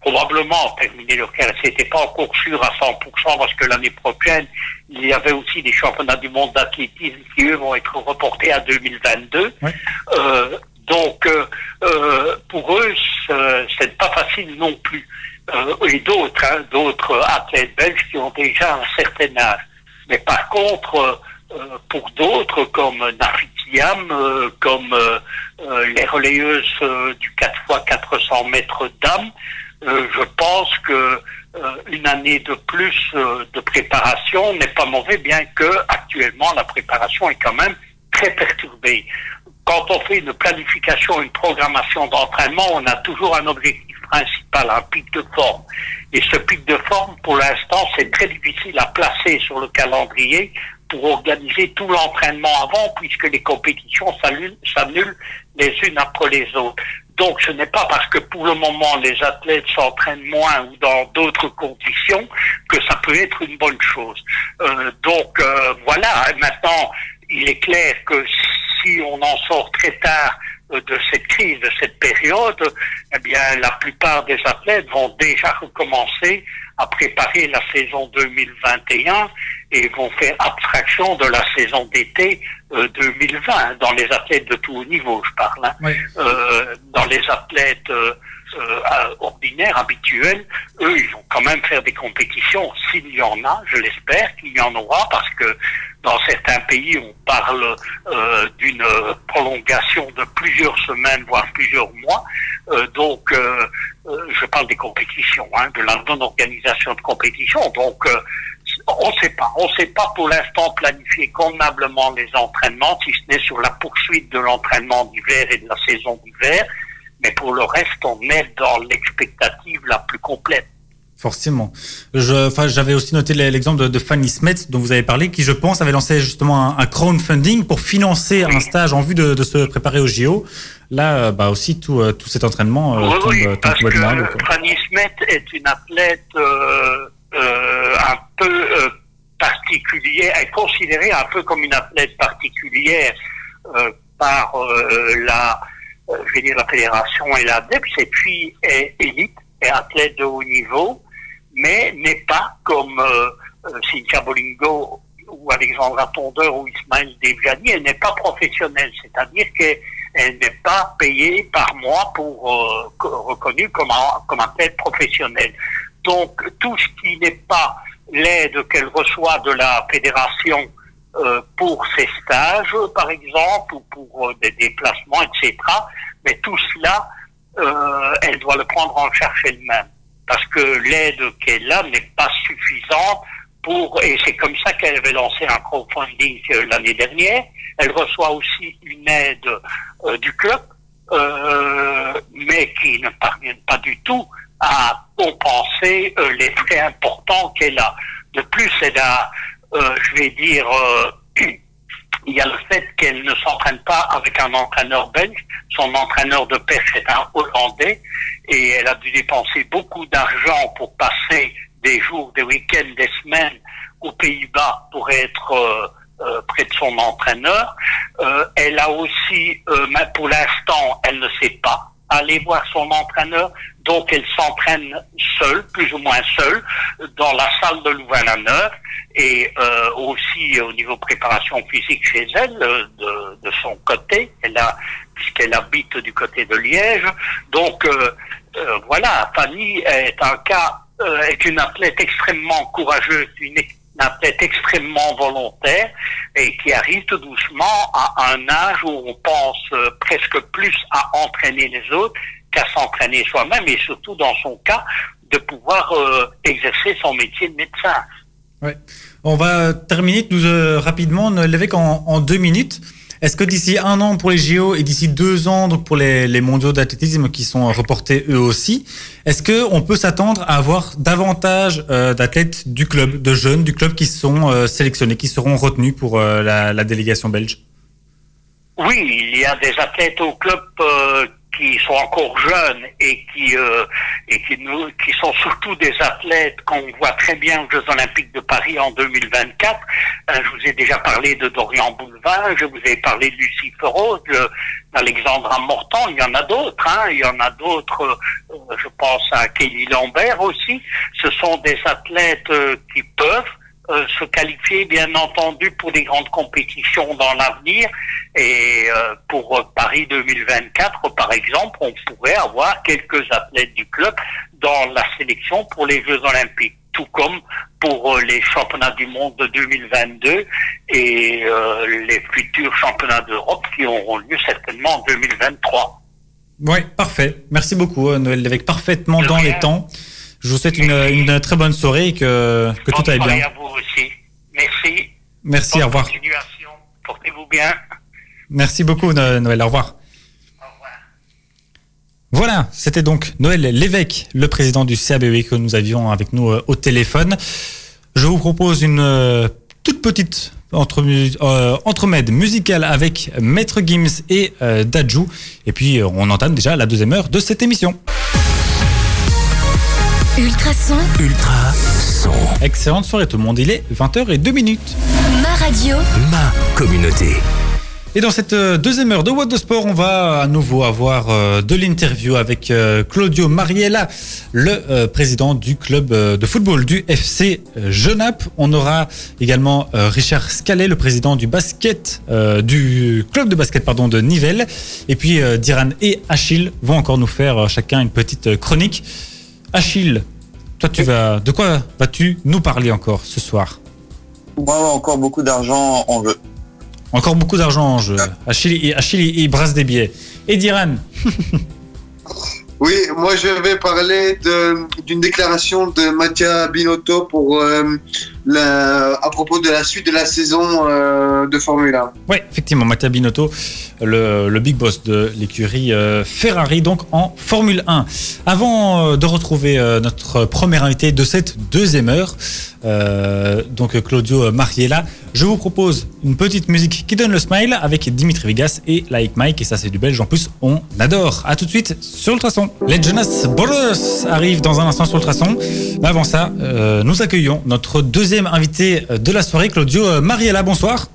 probablement terminer leur carrière. C'était pas encore sûr à 100% parce que l'année prochaine, il y avait aussi des championnats du monde d'athlétisme qui, eux, vont être reportés à 2022. Ouais. Euh, donc, euh, euh, pour eux, c'est pas facile non plus. Euh, et d'autres, hein, d'autres athlètes belges qui ont déjà un certain âge. Mais par contre, euh, pour d'autres, comme Nafitiam, euh, comme les relayeuses du 4 x 400 mètres d'âme, je pense que une année de plus de préparation n'est pas mauvais, bien que actuellement la préparation est quand même très perturbée quand on fait une planification, une programmation d'entraînement, on a toujours un objectif principal, un pic de forme. Et ce pic de forme, pour l'instant, c'est très difficile à placer sur le calendrier pour organiser tout l'entraînement avant, puisque les compétitions s'annulent les unes après les autres. Donc ce n'est pas parce que pour le moment les athlètes s'entraînent moins ou dans d'autres conditions que ça peut être une bonne chose. Euh, donc euh, voilà, maintenant il est clair que si on en sort très tard euh, de cette crise, de cette période, eh bien, la plupart des athlètes vont déjà recommencer à préparer la saison 2021 et vont faire abstraction de la saison d'été euh, 2020 dans les athlètes de tout haut niveau, je parle. Hein. Oui. Euh, dans les athlètes euh, euh, ordinaires, habituels, eux, ils vont quand même faire des compétitions s'il y en a. Je l'espère qu'il y en aura parce que dans certains pays, on parle euh, d'une prolongation de plusieurs semaines, voire plusieurs mois. Euh, donc, euh, je parle des compétitions, hein, de la non-organisation de compétitions. Donc, on ne sait pas. On ne sait pas pour l'instant planifier convenablement les entraînements, si ce n'est sur la poursuite de l'entraînement d'hiver et de la saison d'hiver. Mais pour le reste, on est dans l'expectative la plus complète. Forcément. J'avais aussi noté l'exemple de, de, Fanny Smets dont vous avez parlé, qui je pense avait lancé justement un, un crowdfunding pour financer un stage en vue de, de se préparer au JO. Là, euh, bah aussi tout, euh, tout cet entraînement euh, oui, tombe, oui, tombe parce que mal, Fanny Smets est une athlète euh, un peu particulière, est considérée un peu comme une athlète particulière par la, je vais dire la fédération et la DEPS, et puis est élite, est athlète de haut niveau mais n'est pas comme euh, Cynthia Bolingo ou Alexandra Tondeur ou Ismaël Devjani, elle n'est pas professionnelle, c'est-à-dire qu'elle Elle n'est pas payée par mois pour euh, co- reconnue comme comme athlète professionnel. Donc tout ce qui n'est pas l'aide qu'elle reçoit de la fédération euh, pour ses stages, par exemple, ou pour euh, des déplacements, etc. Mais tout cela, euh, elle doit le prendre en charge elle-même. Parce que l'aide qu'elle a n'est pas suffisante pour, et c'est comme ça qu'elle avait lancé un crowdfunding l'année dernière. Elle reçoit aussi une aide du club, mais qui ne parviennent pas du tout à compenser les frais importants qu'elle a. De plus, elle a, je vais dire, euh, [clears throat] il y a le fait qu'elle ne s'entraîne pas avec un entraîneur belge. Son entraîneur de pêche est un Hollandais et elle a dû dépenser beaucoup d'argent pour passer des jours, des week-ends, des semaines aux Pays-Bas pour être euh, euh, près de son entraîneur. Euh, elle a aussi, euh, pour l'instant, elle ne sait pas aller voir son entraîneur, donc elle s'entraîne seule, plus ou moins seule, dans la salle de Louvain-la-Neuve et euh, aussi au niveau préparation physique chez elle, euh, de, de son côté, elle a puisqu'elle habite du côté de Liège. Donc euh, euh, voilà, Fanny est un cas, euh, est une athlète extrêmement courageuse, une athlète extrêmement volontaire et qui arrive tout doucement à un âge où on pense presque plus à entraîner les autres qu'à s'entraîner soi-même et surtout dans son cas de pouvoir euh, exercer son métier de médecin. Ouais. On va terminer nous, euh, rapidement, Lévesque, en, en deux minutes. Est-ce que d'ici un an pour les JO et d'ici deux ans donc pour les, les mondiaux d'athlétisme qui sont reportés eux aussi, est-ce que on peut s'attendre à avoir davantage euh, d'athlètes du club, de jeunes du club qui sont euh, sélectionnés, qui seront retenus pour euh, la, la délégation belge? Oui, il y a des athlètes au club euh, qui sont encore jeunes et qui euh, et qui nous qui sont surtout des athlètes qu'on voit très bien aux Jeux Olympiques de Paris en 2024. Euh, je vous ai déjà parlé de Dorian Boulevin, je vous ai parlé de Lucie de- d'Alexandra Mortan, il y en a d'autres, hein, il y en a d'autres, euh, je pense à Kelly Lambert aussi. Ce sont des athlètes euh, qui peuvent euh, se qualifier, bien entendu, pour des grandes compétitions dans l'avenir. Et euh, pour euh, Paris 2024, par exemple, on pourrait avoir quelques athlètes du club dans la sélection pour les Jeux Olympiques, tout comme pour les championnats du monde de 2022 et euh, les futurs championnats d'Europe qui auront lieu certainement en 2023. Oui, parfait. Merci beaucoup Noël Lévesque, parfaitement dans les temps. Je vous souhaite une, une très bonne soirée et que, que tout aille bien. à vous aussi. Merci. Merci, Bonne au revoir. continuation. Portez-vous bien. Merci beaucoup No- Noël, au revoir. Au revoir. Voilà, c'était donc Noël Lévesque, le président du CABE que nous avions avec nous euh, au téléphone. Je vous propose une euh, toute petite entre, euh, entremède musicale avec Maître Gims et euh, Dajou. Et puis, on entame déjà la deuxième heure de cette émission. Ultrason, Ultra son. Excellente soirée tout le monde, il est 20h02 minutes. ma radio, Ma communauté. Et dans cette euh, deuxième heure de What the Sport, on va à nouveau avoir euh, de l'interview avec euh, Claudio Mariella, le président du club de football du FC Genappe. On aura également Richard Scallet, le président du basket, du club de basket pardon de Nivelles. Et puis Diran et Achille vont encore nous faire chacun une petite chronique. Achille, toi tu vas, de quoi vas-tu nous parler encore ce soir? Moi, encore beaucoup d'argent en jeu. Encore beaucoup d'argent en jeu. Achille, il- Achille, il brasse des billets. Et Diran? [laughs] Oui, moi je vais parler d'une déclaration de Mattia Binotto pour euh, à propos de la suite de la saison euh, de Formule 1. Oui, effectivement, Mattia Binotto, le, le big boss de l'écurie euh, Ferrari, donc en Formule 1. Avant euh, de retrouver notre premier invité de cette deuxième heure, donc Claudio Mariella, je vous propose une petite musique qui donne le smile avec Dimitri Vegas et Like Mike, et ça c'est du belge en plus, on adore. A tout de suite sur Ultrason. Les Jonas Brothers arrivent dans un instant sur Ultrason. Mais avant ça, nous accueillons notre deuxième invité de la soirée, Claudio Mariella. Bonsoir.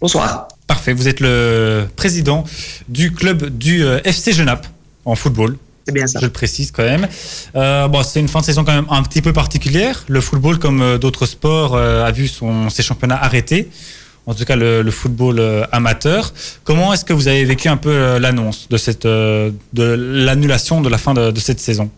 Bonsoir. Parfait, vous êtes le président du club du euh, FC Genappe en football, C'est bien ça. je le précise quand même. Euh, bon, c'est une fin de saison quand même un petit peu particulière. Le football, comme euh, d'autres sports, euh, a vu son, ses championnats arrêtés. en tout cas le, le football euh, amateur. Comment est-ce que vous avez vécu un peu euh, l'annonce de cette euh, de l'annulation de la fin de, de cette saison?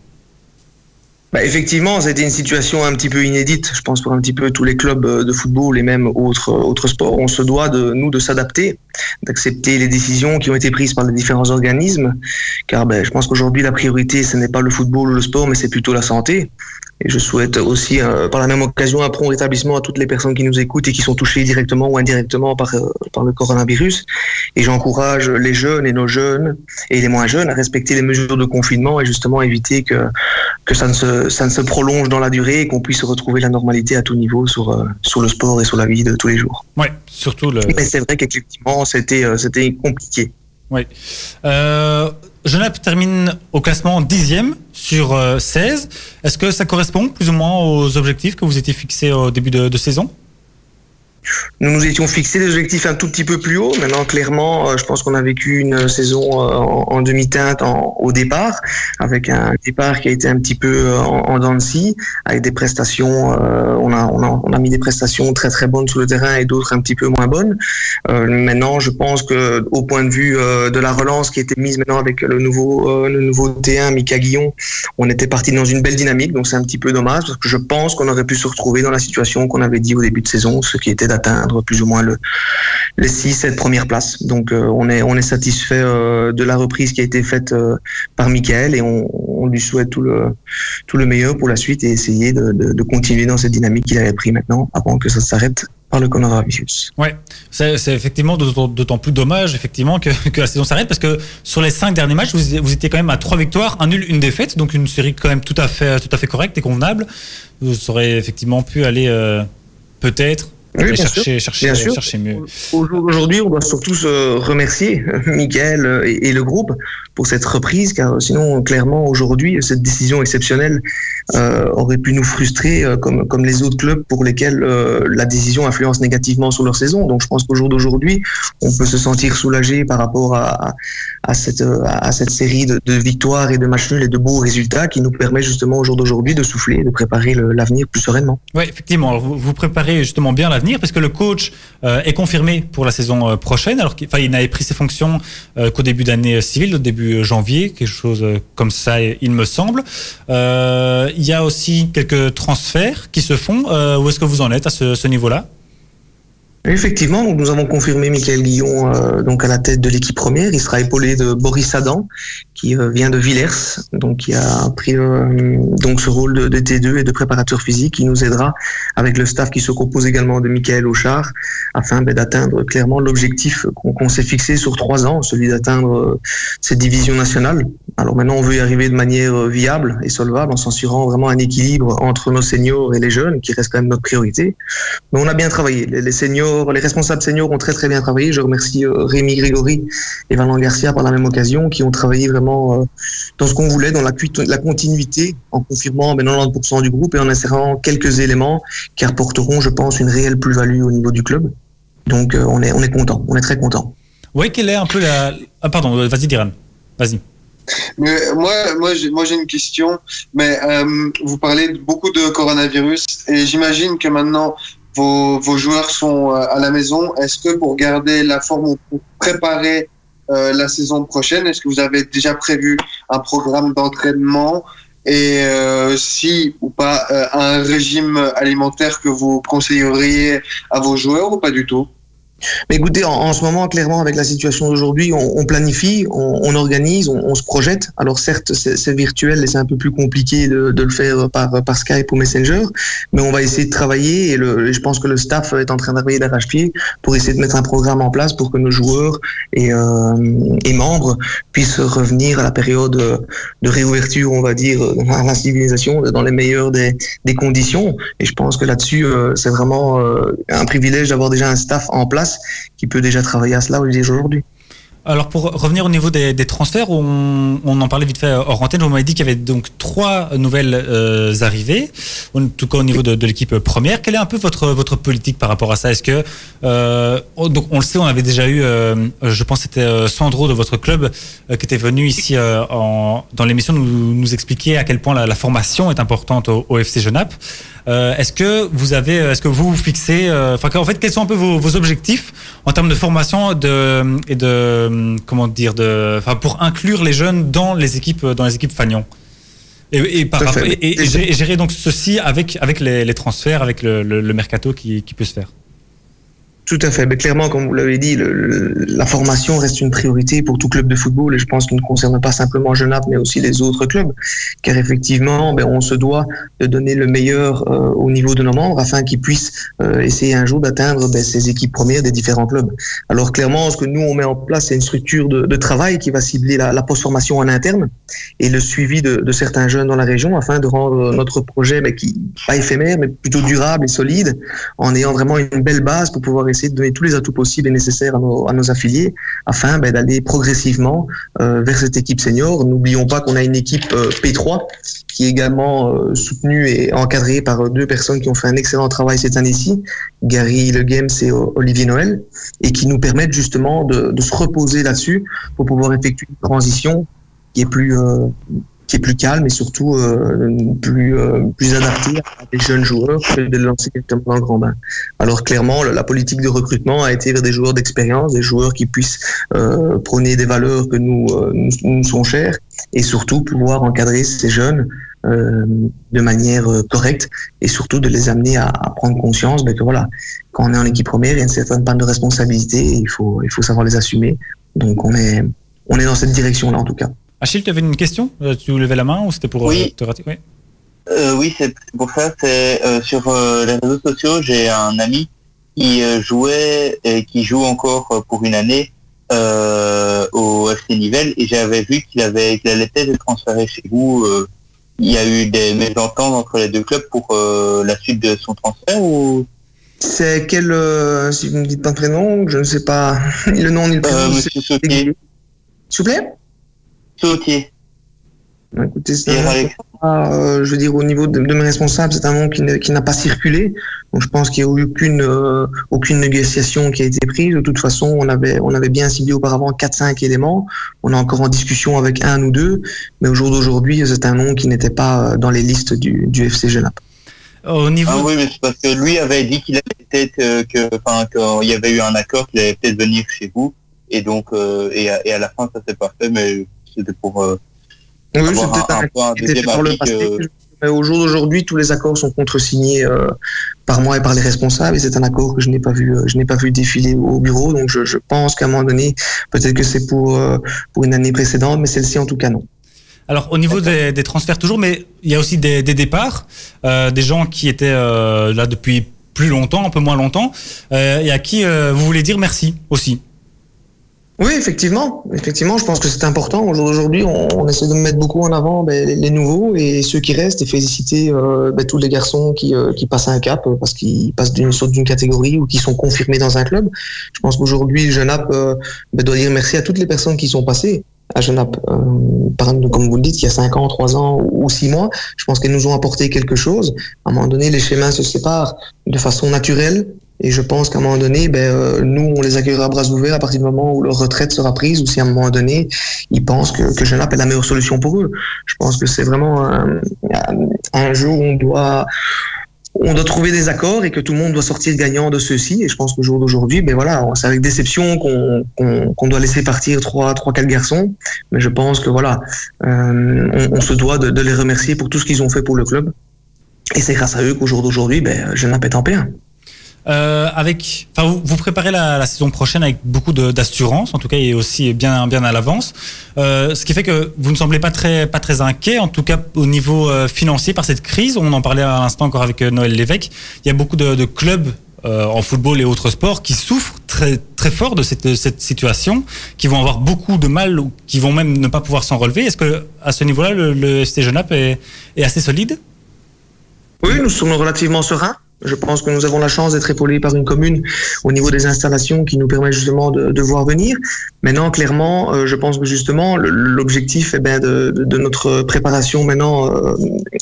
Bah, effectivement, c'était une situation un petit peu inédite, je pense, pour un petit peu tous les clubs euh, de football et même autres, autres sports. On se doit, de nous, de s'adapter, d'accepter les décisions qui ont été prises par les différents organismes, car ben, je pense qu'aujourd'hui, la priorité, ce n'est pas le football ou le sport, mais c'est plutôt la santé. Et je souhaite aussi, euh, par la même occasion, un prompt rétablissement à toutes les personnes qui nous écoutent et qui sont touchées directement ou indirectement par, euh, par le coronavirus. Et j'encourage les jeunes et nos jeunes et les moins jeunes à respecter les mesures de confinement et justement éviter que, que ça, ne se, ça ne se prolonge dans la durée et qu'on puisse retrouver la normalité à tout niveau sur, euh, sur le sport et sur la vie de tous les jours. Oui, surtout le. Mais c'est vrai qu'effectivement, c'était euh, c'était compliqué. Oui. Euh, Genappe termine au classement dixième sur euh, 16. Est-ce que ça correspond plus ou moins aux objectifs que vous étiez fixés au début de, de saison? Nous nous étions fixés des objectifs un tout petit peu plus haut. Maintenant, clairement, euh, je pense qu'on a vécu une saison euh, en, demi-teinte au départ, avec un départ qui a été un petit peu euh, en, en dents de scie, avec des prestations. on, a, on, a, on a mis des prestations très très bonnes sur le terrain et d'autres un petit peu moins bonnes. Maintenant, je pense que au point de vue de la relance qui a été mise maintenant avec le nouveau le nouveau T1 Mika Guillon, on était parti dans une belle dynamique. Donc c'est un petit peu dommage parce que je pense qu'on aurait pu se retrouver dans la situation qu'on avait dit au début de saison, ce qui était d'atteindre plus ou moins le les six, sept premières places. Donc euh, on est on est satisfait euh, de la reprise qui a été faite euh, par Michael et on, lui souhaite tout le tout le meilleur pour la suite et essayer de, de, continuer dans cette dynamique qu'il avait pris maintenant avant que ça s'arrête par le coronavirus. Ouais, c'est effectivement d'autant plus dommage effectivement que, la saison s'arrête parce que sur les cinq derniers matchs, vous, vous étiez quand même à trois victoires, un nul, une défaite, donc une série quand même tout à fait tout à fait correcte et convenable. Vous aurez effectivement pu aller peut-être Oui, chercher mieux. Au jour d'aujourd'hui, on doit surtout se remercier Michael euh, et, et le groupe pour cette reprise, car sinon, clairement, aujourd'hui, cette décision exceptionnelle euh, aurait pu nous frustrer euh, comme, comme les autres clubs pour lesquels euh, la décision influence négativement sur leur saison. Donc, je pense qu'au jour d'aujourd'hui, on peut se sentir soulagé par rapport à, à, à cette, euh, à cette série de, de victoires et de matchs nuls et de beaux résultats qui nous permet justement au jour d'aujourd'hui de souffler, de préparer l'avenir plus sereinement. Oui, effectivement. Alors, vous, vous préparez justement bien l'avenir parce que le coach euh, est confirmé pour la saison euh, prochaine. Alors qu'il il n'avait pris ses fonctions euh, qu'au début d'année civile, au début janvier, quelque chose comme ça, il me semble. Il y a aussi quelques transferts qui se font. Où est-ce que vous en êtes à ce niveau-là? Effectivement, nous avons confirmé Michael Guillon euh, donc à la tête de l'équipe première. Il sera épaulé de Boris Adam, qui euh, vient de Villers, donc qui a pris euh, donc ce rôle de, de T2 et de préparateur physique, qui nous aidera avec le staff qui se compose également de Michael Auchard, afin ben, d'atteindre clairement l'objectif qu'on s'est fixé sur trois ans, celui d'atteindre cette division nationale. Alors maintenant, on veut y arriver de manière viable et solvable, en s'assurant vraiment un équilibre entre nos seniors et les jeunes, qui reste quand même notre priorité. Mais on a bien travaillé. Les seniors, les responsables seniors ont très très bien travaillé. Je remercie euh, Rémi Grégory et Valent Garcia par la même occasion, qui ont travaillé vraiment euh, dans ce qu'on voulait, dans la, la continuité, en confirmant ben, 90% du groupe et en insérant quelques éléments qui apporteront, je pense, une réelle plus-value au niveau du club. Donc euh, on est on est content, on est très content. Oui, quelle est un peu la. Ah, pardon, vas-y, Diran. Vas-y. Mais moi, moi, j'ai, moi, j'ai une question. Mais euh, vous parlez beaucoup de coronavirus et j'imagine que maintenant vos, vos joueurs sont euh, à la maison. Est-ce que pour garder la forme ou pour préparer euh, la saison prochaine, est-ce que vous avez déjà prévu un programme d'entraînement? Et euh, si ou pas euh, un régime alimentaire que vous conseilleriez à vos joueurs ou pas du tout? Mais écoutez, en, ce moment, clairement, avec la situation d'aujourd'hui, on, planifie, on, organise, on, se projette. Alors certes, c'est virtuel et c'est un peu plus compliqué de, le faire par, Skype ou Messenger, mais on va essayer de travailler et, je pense que le staff est en train de travailler d'arrache-pied pour essayer de mettre un programme en place pour que nos joueurs et, euh, membres puissent revenir à la période de réouverture, on va dire, à la civilisation dans les meilleures des, des conditions. Et je pense que là-dessus, euh, c'est vraiment euh, un privilège d'avoir déjà un staff en place qui peut déjà travailler à cela aujourd'hui. Alors pour revenir au niveau des, des transferts, on, on, en parlait vite fait hors antenne. Vous m'avez dit qu'il y avait donc trois nouvelles euh, arrivées, en tout cas au niveau de, de l'équipe première. Quelle est un peu votre votre politique par rapport à ça? Est-ce que euh, donc on le sait, on avait déjà eu, euh, je pense c'était euh, Sandro de votre club euh, qui était venu ici euh, en, dans l'émission nous, nous expliquer à quel point la, la formation est importante au, au FC Genappe. Est-ce que vous avez, est-ce que vous vous fixez, enfin, en fait, quels sont un peu vos, vos objectifs en termes de formation de, et de, comment dire, de, pour inclure les jeunes dans les équipes, dans les équipes Fagnon et, par rapport- gérer, et gérer donc ceci avec, avec les, les transferts, avec le, le, le mercato qui, qui peut se faire. Tout à fait. Mais clairement, comme vous l'avez dit, le- le- la formation reste une priorité pour tout club de football et je pense qu'il ne concerne pas simplement Genappe, mais aussi les autres clubs. Car effectivement, ben, on se doit de donner le meilleur euh, au niveau de nos membres afin qu'ils puissent euh, essayer un jour d'atteindre ben, ces équipes premières des différents clubs. Alors clairement, ce que nous, on met en place, c'est une structure de, de travail qui va cibler la, la post-formation en interne et le suivi de, de certains jeunes dans la région afin de rendre notre projet, ben, qui pas éphémère, mais plutôt durable et solide en ayant vraiment une belle base pour pouvoir de donner tous les atouts possibles et nécessaires à nos, affiliés afin ben, d'aller progressivement euh, vers cette équipe senior. N'oublions pas qu'on a une équipe euh, P3 qui est également euh, soutenue et encadrée par deux personnes qui ont fait un excellent travail cette année-ci, Gary Le Games et Olivier Noël, et qui nous permettent justement de, se reposer là-dessus pour pouvoir effectuer une transition qui est plus qui est plus calme et surtout euh, plus euh, plus adaptée à des jeunes joueurs que de lancer directement dans le grand bain. Alors clairement, la, politique de recrutement a été vers des joueurs d'expérience, des joueurs qui puissent euh, prôner des valeurs que nous, euh, nous nous sont chères et surtout pouvoir encadrer ces jeunes euh, de manière euh, correcte et surtout de les amener à, à prendre conscience ben, que voilà, quand on est en équipe première, il y a une certaine panne de responsabilité et il faut il faut savoir les assumer. Donc on est on est dans cette direction là en tout cas. Achille, tu avais une question? Euh, Tu levais la main ou c'était pour Oui. euh, te rater? Oui. Euh, oui, c'est pour ça. C'est euh, sur euh, les réseaux sociaux, j'ai un ami qui euh, jouait et qui joue encore euh, pour une année euh, au FC Nivelles et j'avais vu qu'il avait qu'il allait peut-être être transféré chez vous. euh, il y a eu des mésententes entre les deux clubs pour euh, la suite de son transfert ou? C'est quel euh, si vous me dites pas le prénom, je ne sais pas [laughs] le nom ni le prénom. euh, Monsieur S'il vous plaît? Sautier. Écoutez, c'est Pierre un nom Alex. Ah, euh, je veux dire, au niveau de, de mes responsables, c'est un nom qui, n'a pas circulé. Donc, je pense qu'il n'y a eu aucune, euh, aucune négociation qui a été prise. De toute façon, on avait, on avait bien ciblé auparavant 4-5 éléments. On est encore en discussion avec un ou deux. Mais au jour d'aujourd'hui, c'est un nom qui n'était pas euh, dans les listes du, du FC Genappe. Au niveau. Ah oui, mais c'est parce que lui avait dit qu'il avait peut-être euh, que, enfin, qu'il y avait eu un accord qu'il allait peut-être venir chez vous, et donc, euh, et, à, et à la fin, ça s'est pas fait, mais c'était pour euh, Oui, avoir un, un un le avis passé. que- Mais au jour d'aujourd'hui, tous les accords sont contresignés euh, par moi et par les responsables. Et c'est un accord que je n'ai pas vu, euh, je n'ai pas vu défiler au bureau. Donc, je, je pense qu'à un moment donné, peut-être que c'est pour euh, pour une année précédente, mais celle-ci en tout cas non. Alors au niveau des, des transferts toujours, mais il y a aussi des, des départs, euh, des gens qui étaient euh, là depuis plus longtemps, un peu moins longtemps, euh, et à qui euh, vous voulez dire merci aussi. Oui, effectivement. Effectivement, je pense que c'est important. Au jour d'aujourd'hui, on, essaie de mettre beaucoup en avant les, nouveaux et ceux qui restent et féliciter euh, ben, tous les garçons qui, euh, qui passent un cap euh, parce qu'ils passent d'une sorte d'une catégorie ou qui sont confirmés dans un club. Je pense qu'aujourd'hui, le euh, ben, doit dire merci à toutes les personnes qui sont passées à Genappe, euh, comme vous le dites, il y a 5 ans, 3 ans ou 6 mois, je pense qu'elles nous ont apporté quelque chose. À un moment donné, les schémas se séparent de façon naturelle. Et je pense qu'à un moment donné, ben, euh, nous, on les accueillera à bras ouverts à partir du moment où leur retraite sera prise ou si à un moment donné, ils pensent que, que est la meilleure solution pour eux. Je pense que c'est vraiment un, un, jeu où on doit, on doit trouver des accords et que tout le monde doit sortir gagnant de ceux-ci. Et je pense qu'au jour d'aujourd'hui, ben voilà, c'est avec déception qu'on qu'on doit laisser partir trois, trois, quatre garçons. Mais je pense que voilà, euh, on, se doit de, les remercier pour tout ce qu'ils ont fait pour le club. Et c'est grâce à eux qu'au jour d'aujourd'hui, ben, Genappe est en P1. Euh, avec, enfin, vous, vous préparez la, la, saison prochaine avec beaucoup d'assurance, en tout cas, et aussi bien, bien à l'avance. Euh, ce qui fait que vous ne semblez pas très, pas très inquiet, en tout cas au niveau euh, financier, par cette crise. On en parlait à l'instant encore avec euh, Noël Lévesque. Il y a beaucoup de, de clubs euh, en football et autres sports qui souffrent très, très fort de cette, cette situation, qui vont avoir beaucoup de mal ou qui vont même ne pas pouvoir s'en relever. Est-ce que à ce niveau-là, le, le FC Genappe est, est assez solide? Oui, nous sommes relativement sereins. Je pense que nous avons la chance d'être épaulés par une commune au niveau des installations qui nous permet justement de, voir venir. Maintenant, clairement, euh, je pense que justement l'objectif eh ben, de, notre préparation maintenant euh,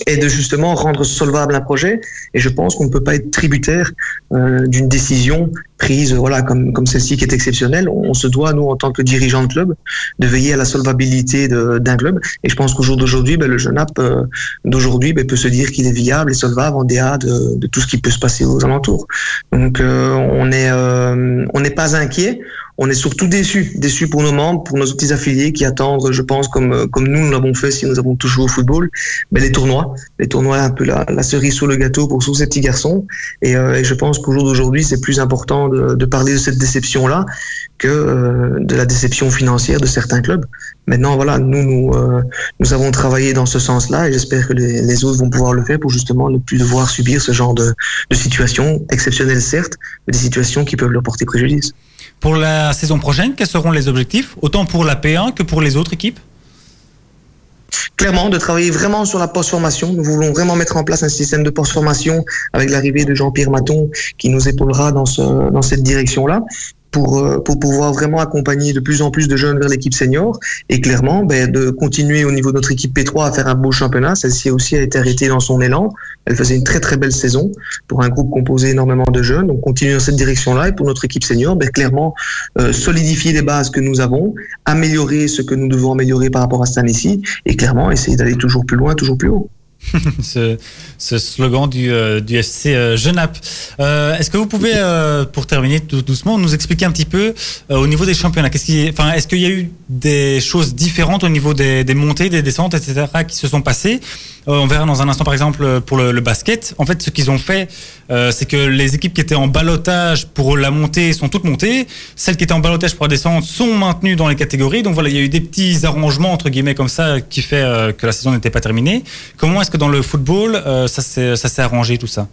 est de justement rendre solvable un projet. Et je pense qu'on ne peut pas être tributaire euh, d'une décision prise voilà comme comme celle-ci qui est exceptionnelle, on, se doit nous en tant que dirigeant de club de veiller à la solvabilité d'un club. Et je pense qu'au jour d'aujourd'hui, ben, le jeune app euh, d'aujourd'hui ben, peut se dire qu'il est viable et solvable en DA de, de, tout ce qui peut se passer aux alentours. Donc euh, on est euh, on n'est pas inquiet on est surtout déçus, déçus pour nos membres, pour nos petits affiliés qui attendent, je pense, comme comme nous, nous l'avons fait si nous avons toujours au football, mais les tournois, les tournois un peu la, la cerise sur le gâteau pour tous ces petits garçons. Et, euh, et je pense qu'au jour d'aujourd'hui, c'est plus important de, de, parler de cette déception-là que euh, de la déception financière de certains clubs. Maintenant, voilà, nous nous, euh, nous avons travaillé dans ce sens-là et j'espère que les, autres vont pouvoir le faire pour justement ne plus devoir subir ce genre de, de situations exceptionnelles certes, mais des situations qui peuvent leur porter préjudice. Pour la saison prochaine, quels seront les objectifs, autant pour la P1 que pour les autres équipes? Clairement de travailler vraiment sur la post-formation. Nous voulons vraiment mettre en place un système de post-formation avec l'arrivée de Jean-Pierre Maton qui nous épaulera dans, dans cette direction-là pour, euh, pour pouvoir vraiment accompagner de plus en plus de jeunes vers l'équipe senior et clairement ben, de continuer au niveau de notre équipe P3 à faire un beau championnat. Celle-ci aussi a été arrêtée dans son élan. Elle faisait une très très belle saison pour un groupe composé énormément de jeunes. Donc continuer dans cette direction-là et pour notre équipe senior, ben, clairement euh, solidifier les bases que nous avons, améliorer ce que nous devons améliorer par rapport à cette année-ci et clairement essayer d'aller toujours plus loin, toujours plus haut. [laughs] ce, ce, slogan du, euh, du FC euh, Genappe. Euh, Est-ce que vous pouvez, euh, pour terminer tout doucement, nous expliquer un petit peu euh, au niveau des championnats Qu'est-ce qui, enfin, est-ce qu'il y a eu des choses différentes au niveau des, des montées, des descentes, etc., qui se sont passées? On verra dans un instant, par exemple, pour le, le basket. En fait, ce qu'ils ont fait, c'est que les équipes qui étaient en balotage pour la montée sont toutes montées. Celles qui étaient en balotage pour la descente sont maintenues dans les catégories. Donc voilà, il y a eu des petits arrangements entre guillemets comme ça qui fait que la saison n'était pas terminée. Comment est-ce que dans le football, euh, ça s'est arrangé tout ça?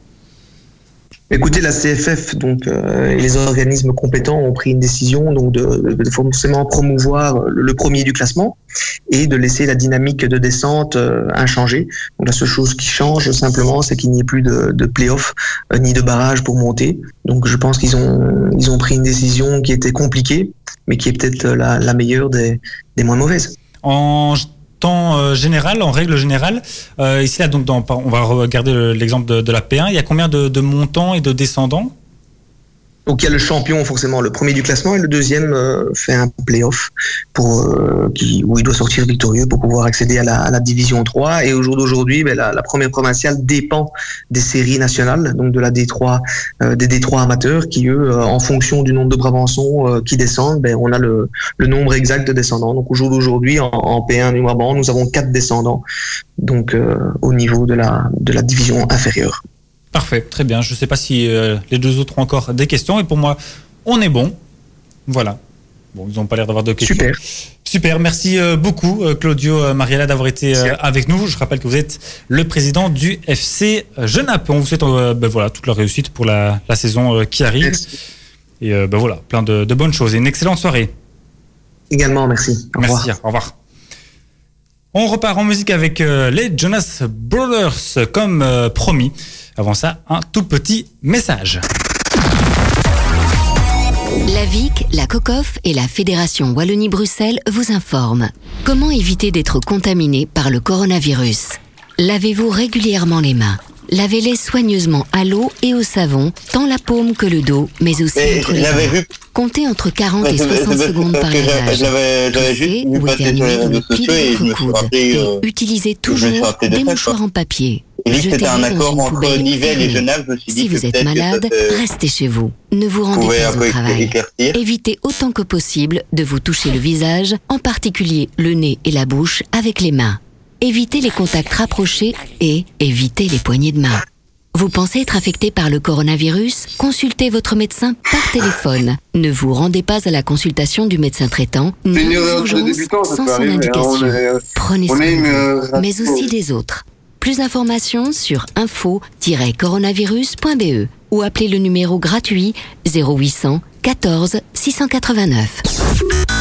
Écoutez, la CFF donc euh, et les organismes compétents ont pris une décision donc de, de forcément promouvoir le, premier du classement et de laisser la dynamique de descente euh, inchangée. Donc la seule chose qui change simplement, c'est qu'il n'y ait plus de, de play-off euh, ni de barrage pour monter. Donc je pense qu'ils ont ils ont pris une décision qui était compliquée, mais qui est peut-être la, la meilleure des, des moins mauvaises. Temps euh, général, en règle générale, euh, ici là, donc on va regarder l'exemple de, de, la P1, il y a combien de, de montants et de descendants? Donc il y a le champion forcément, le premier du classement, et le deuxième euh, fait un play-off pour euh, où il doit sortir victorieux pour pouvoir accéder à la, à la division 3. Et au jour d'aujourd'hui, ben, la, première provinciale dépend des séries nationales, donc de la D3, euh, des D3 amateurs, qui eux, en fonction du nombre de Brabançons qui descendent, ben, on a le, le, nombre exact de descendants. Donc au jour d'aujourd'hui, en, en, P1 du Brabant, nous avons quatre descendants, donc au niveau de la de la division inférieure. Parfait, très bien. Je ne sais pas si euh, les deux autres ont encore des questions. Et pour moi, on est bon. Voilà. Bon, ils n'ont pas l'air d'avoir de questions. Super. Super, merci euh, beaucoup euh, Claudio euh, Mariella d'avoir été avec nous. Je rappelle que vous êtes le président du FC Genappe. On vous souhaite ben voilà, toute la réussite pour la, la saison qui arrive. Merci. Et ben voilà, plein de, de, bonnes choses et une excellente soirée. Également, merci. Au merci, revoir. au revoir. On repart en musique avec les Jonas Brothers comme promis. Avant ça, un tout petit message. La VIC, la COCOF et la Fédération Wallonie-Bruxelles vous informent. Comment éviter d'être contaminé par le coronavirus? Lavez-vous régulièrement les mains? Lavez-les soigneusement à l'eau et au savon, tant la paume que le dos, mais aussi entre les mains. Comptez entre 40 et 60 secondes par usage. Toussez ou éternuez dans le pli de votre coude. Et euh, utilisez toujours des mouchoirs en papier. Et un accord entre Nivelles et Genève. Je me suis dit si vous êtes malade, que restez chez vous. Ne vous rendez pas au travail. Éclaircir. Évitez autant que possible de vous toucher le visage, en particulier le nez et la bouche, avec les mains. Évitez les contacts rapprochés et évitez les poignées de main. Vous pensez être affecté par le coronavirus? Consultez votre médecin par téléphone. Ne vous rendez pas à la consultation du médecin traitant, ni aux sans son indication. Prenez soin mais aussi des autres. Plus d'informations sur info-coronavirus.be ou appelez le numéro gratuit 0800 14 689.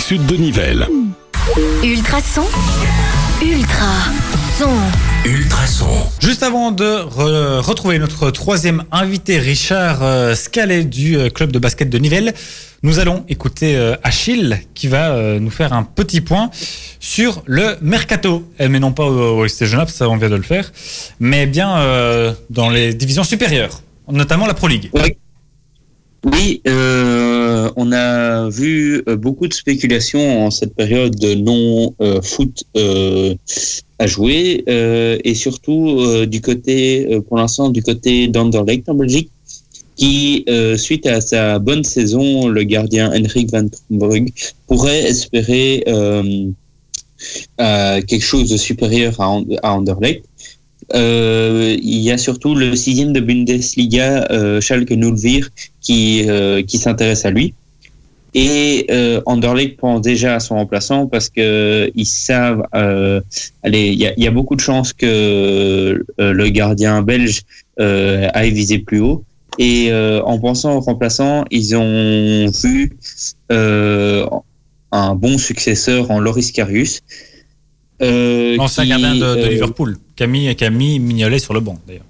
sud de Nivelles. Ultra son. Ultra son. Ultrason. Juste avant de re- retrouver notre troisième invité, Richard euh, Scalet du euh, club de basket de Nivelles, nous allons écouter euh, Achille qui va euh, nous faire un petit point sur le mercato. Eh, Mais non pas au, au ST Genappe, ça on vient de le faire, mais bien euh, dans les divisions supérieures, notamment la Pro League. Oui, euh, on a vu euh, beaucoup de spéculations en cette période de non-foot euh, à jouer et surtout du côté, pour l'instant, du côté d'Anderlecht en Belgique, qui, suite à sa bonne saison, le gardien Henrik van Trombrugge pourrait espérer quelque chose de supérieur à, à Anderlecht. Euh, il y a surtout le sixième de Bundesliga, euh, Schalke 04, qui, euh, qui s'intéresse à lui. Et euh, Anderlecht pense déjà à son remplaçant parce que ils savent, euh, allez, il y a, y a beaucoup de chances que euh, le gardien belge euh, aille viser plus haut. Et euh, en pensant au remplaçant, ils ont vu euh, un bon successeur en Loris Karius. Euh, L'ancien qui, gardien de, de euh, Liverpool, Camille, Camille Mignolet sur le banc d'ailleurs.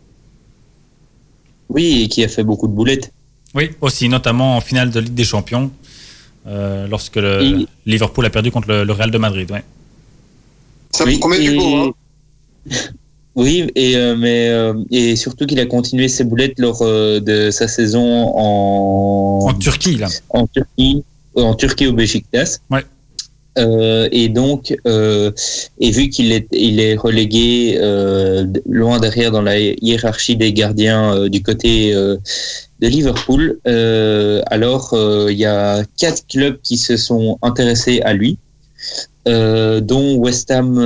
Oui, et qui a fait beaucoup de boulettes. Oui, aussi, notamment en finale de Ligue des Champions, euh, lorsque le, Et- Liverpool a perdu contre le, le Real de Madrid. Ouais. Ça Oui, promet du beau, hein? [laughs] Oui, et euh, mais euh, et surtout qu'il a continué ses boulettes lors euh, de sa saison en En Turquie, là. en Turquie, en Turquie au Beşiktaş. Ouais. Euh, et donc, euh, et vu qu'il est, il est relégué euh, loin derrière dans la hiérarchie des gardiens du côté de Liverpool, alors il y a quatre clubs qui se sont intéressés à lui, dont West Ham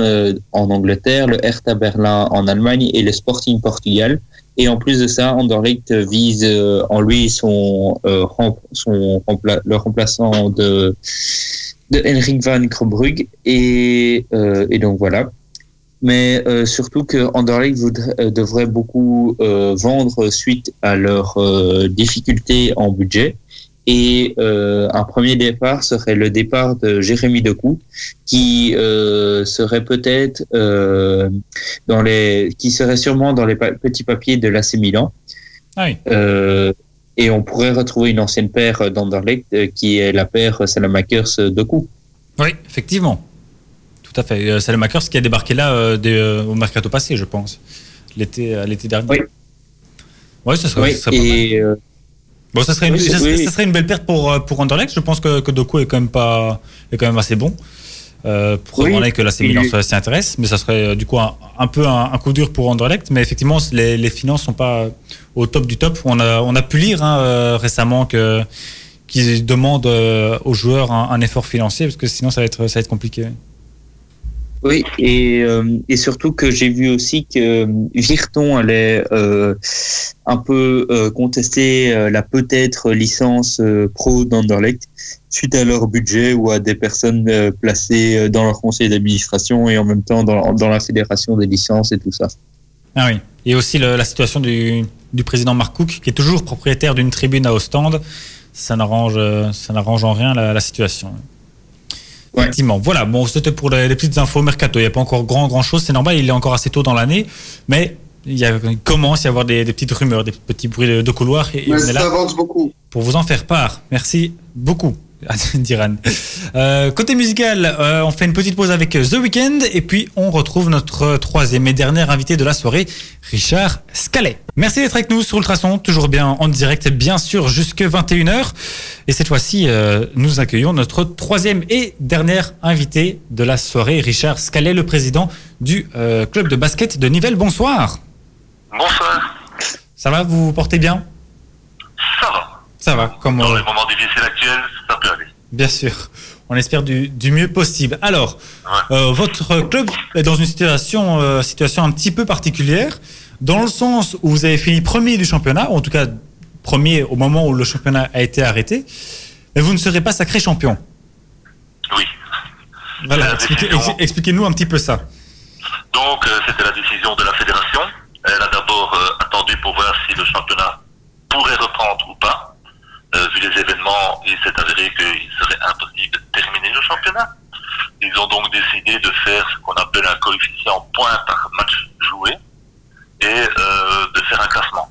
en Angleterre, le Hertha Berlin en Allemagne et le Sporting Portugal. Et en plus de ça, Anderlecht vise en lui son, son le remplaçant de, de Henrik van Krombrugge. Et, euh, et donc voilà. Mais euh, surtout que Anderlecht voudrait- euh, devrait beaucoup euh, vendre suite à leurs euh, difficultés en budget. Et euh, un premier départ serait le départ de Jérémy Decou, qui euh, serait peut-être euh, dans les, qui serait sûrement dans les pa- petits papiers de l'AC Milan. Ah oui. Euh, et on pourrait retrouver une ancienne paire d'Anderlecht euh, qui est la paire Salamakers Decou. Oui, effectivement. Tout à fait. Euh, C'est le Makers qui a débarqué là euh, des- euh, au mercato passé, je pense. L'été euh, l'été dernier. Oui. Oui, ça serait, Oui, ça serait pas mal. et euh, Bon, ça serait, une, Oui, ça, c'est- serait- oui. ça serait une belle perte pour, euh, pour Anderlecht. Je pense que, que Doku est quand même, pas, est quand même assez bon. Euh, pour Oui. demander que la Milan s'y intéresse. Mais ça serait euh, du coup un, un peu un, un coup dur pour Anderlecht. Mais effectivement, les, les finances sont pas au top du top. On a, on a pu lire hein, euh, récemment que qu'ils demandent euh, aux joueurs un, un effort financier parce que sinon ça va être, ça va être compliqué. Oui, et, euh, et surtout que j'ai vu aussi que euh, Virton allait euh, un peu contester la peut-être licence pro d'Anderlecht suite à leur budget ou à des personnes placées dans leur conseil d'administration et en même temps dans, dans la fédération des licences et tout ça. Ah oui. Et aussi le- la situation du, du président Mark Cook, qui est toujours propriétaire d'une tribune à Ostende. Ça n'arrange, ça n'arrange en rien la situation. Ouais. Effectivement. Voilà. Bon, c'était pour les, les petites infos mercato. Il n'y a pas encore grand, grand chose. C'est normal. Il est encore assez tôt dans l'année. Mais il, y a, il commence à y avoir des, des petites rumeurs, des petits bruits de, de couloir. Et, Mais on est ça là avance beaucoup. pour vous en faire part. Merci beaucoup. [laughs] Diran. Euh, côté musical, euh, on fait une petite pause avec The Weeknd et puis on retrouve notre troisième et dernier invité de la soirée, Richard Scalet. Merci d'être avec nous sur Ultrason, toujours bien en direct, bien sûr, jusque 21h. Et cette fois-ci, euh, nous accueillons notre troisième et dernier invité de la soirée, Richard Scalet, le président du euh, club de basket de Nivelles. Bonsoir. Bonsoir. Ça va, vous vous portez bien? Ça va. Ça va, comme Dans euh, les moments difficiles actuels, ça peut aller. Bien sûr. On espère du, du mieux possible. Alors, euh, votre club est dans une situation, euh, situation un petit peu particulière, dans le sens où vous avez fini premier du championnat, ou en tout cas premier au moment où le championnat a été arrêté, mais vous ne serez pas sacré champion. Oui. Voilà, expliquez- expliquez-nous un petit peu ça. Donc, euh, c'était la décision de la fédération. Elle a d'abord euh, attendu pour voir si le championnat pourrait reprendre ou pas. Euh, vu les événements, il s'est avéré qu'il serait impossible de terminer le championnat. Ils ont donc décidé de faire ce qu'on appelle un coefficient point par match joué et euh, de faire un classement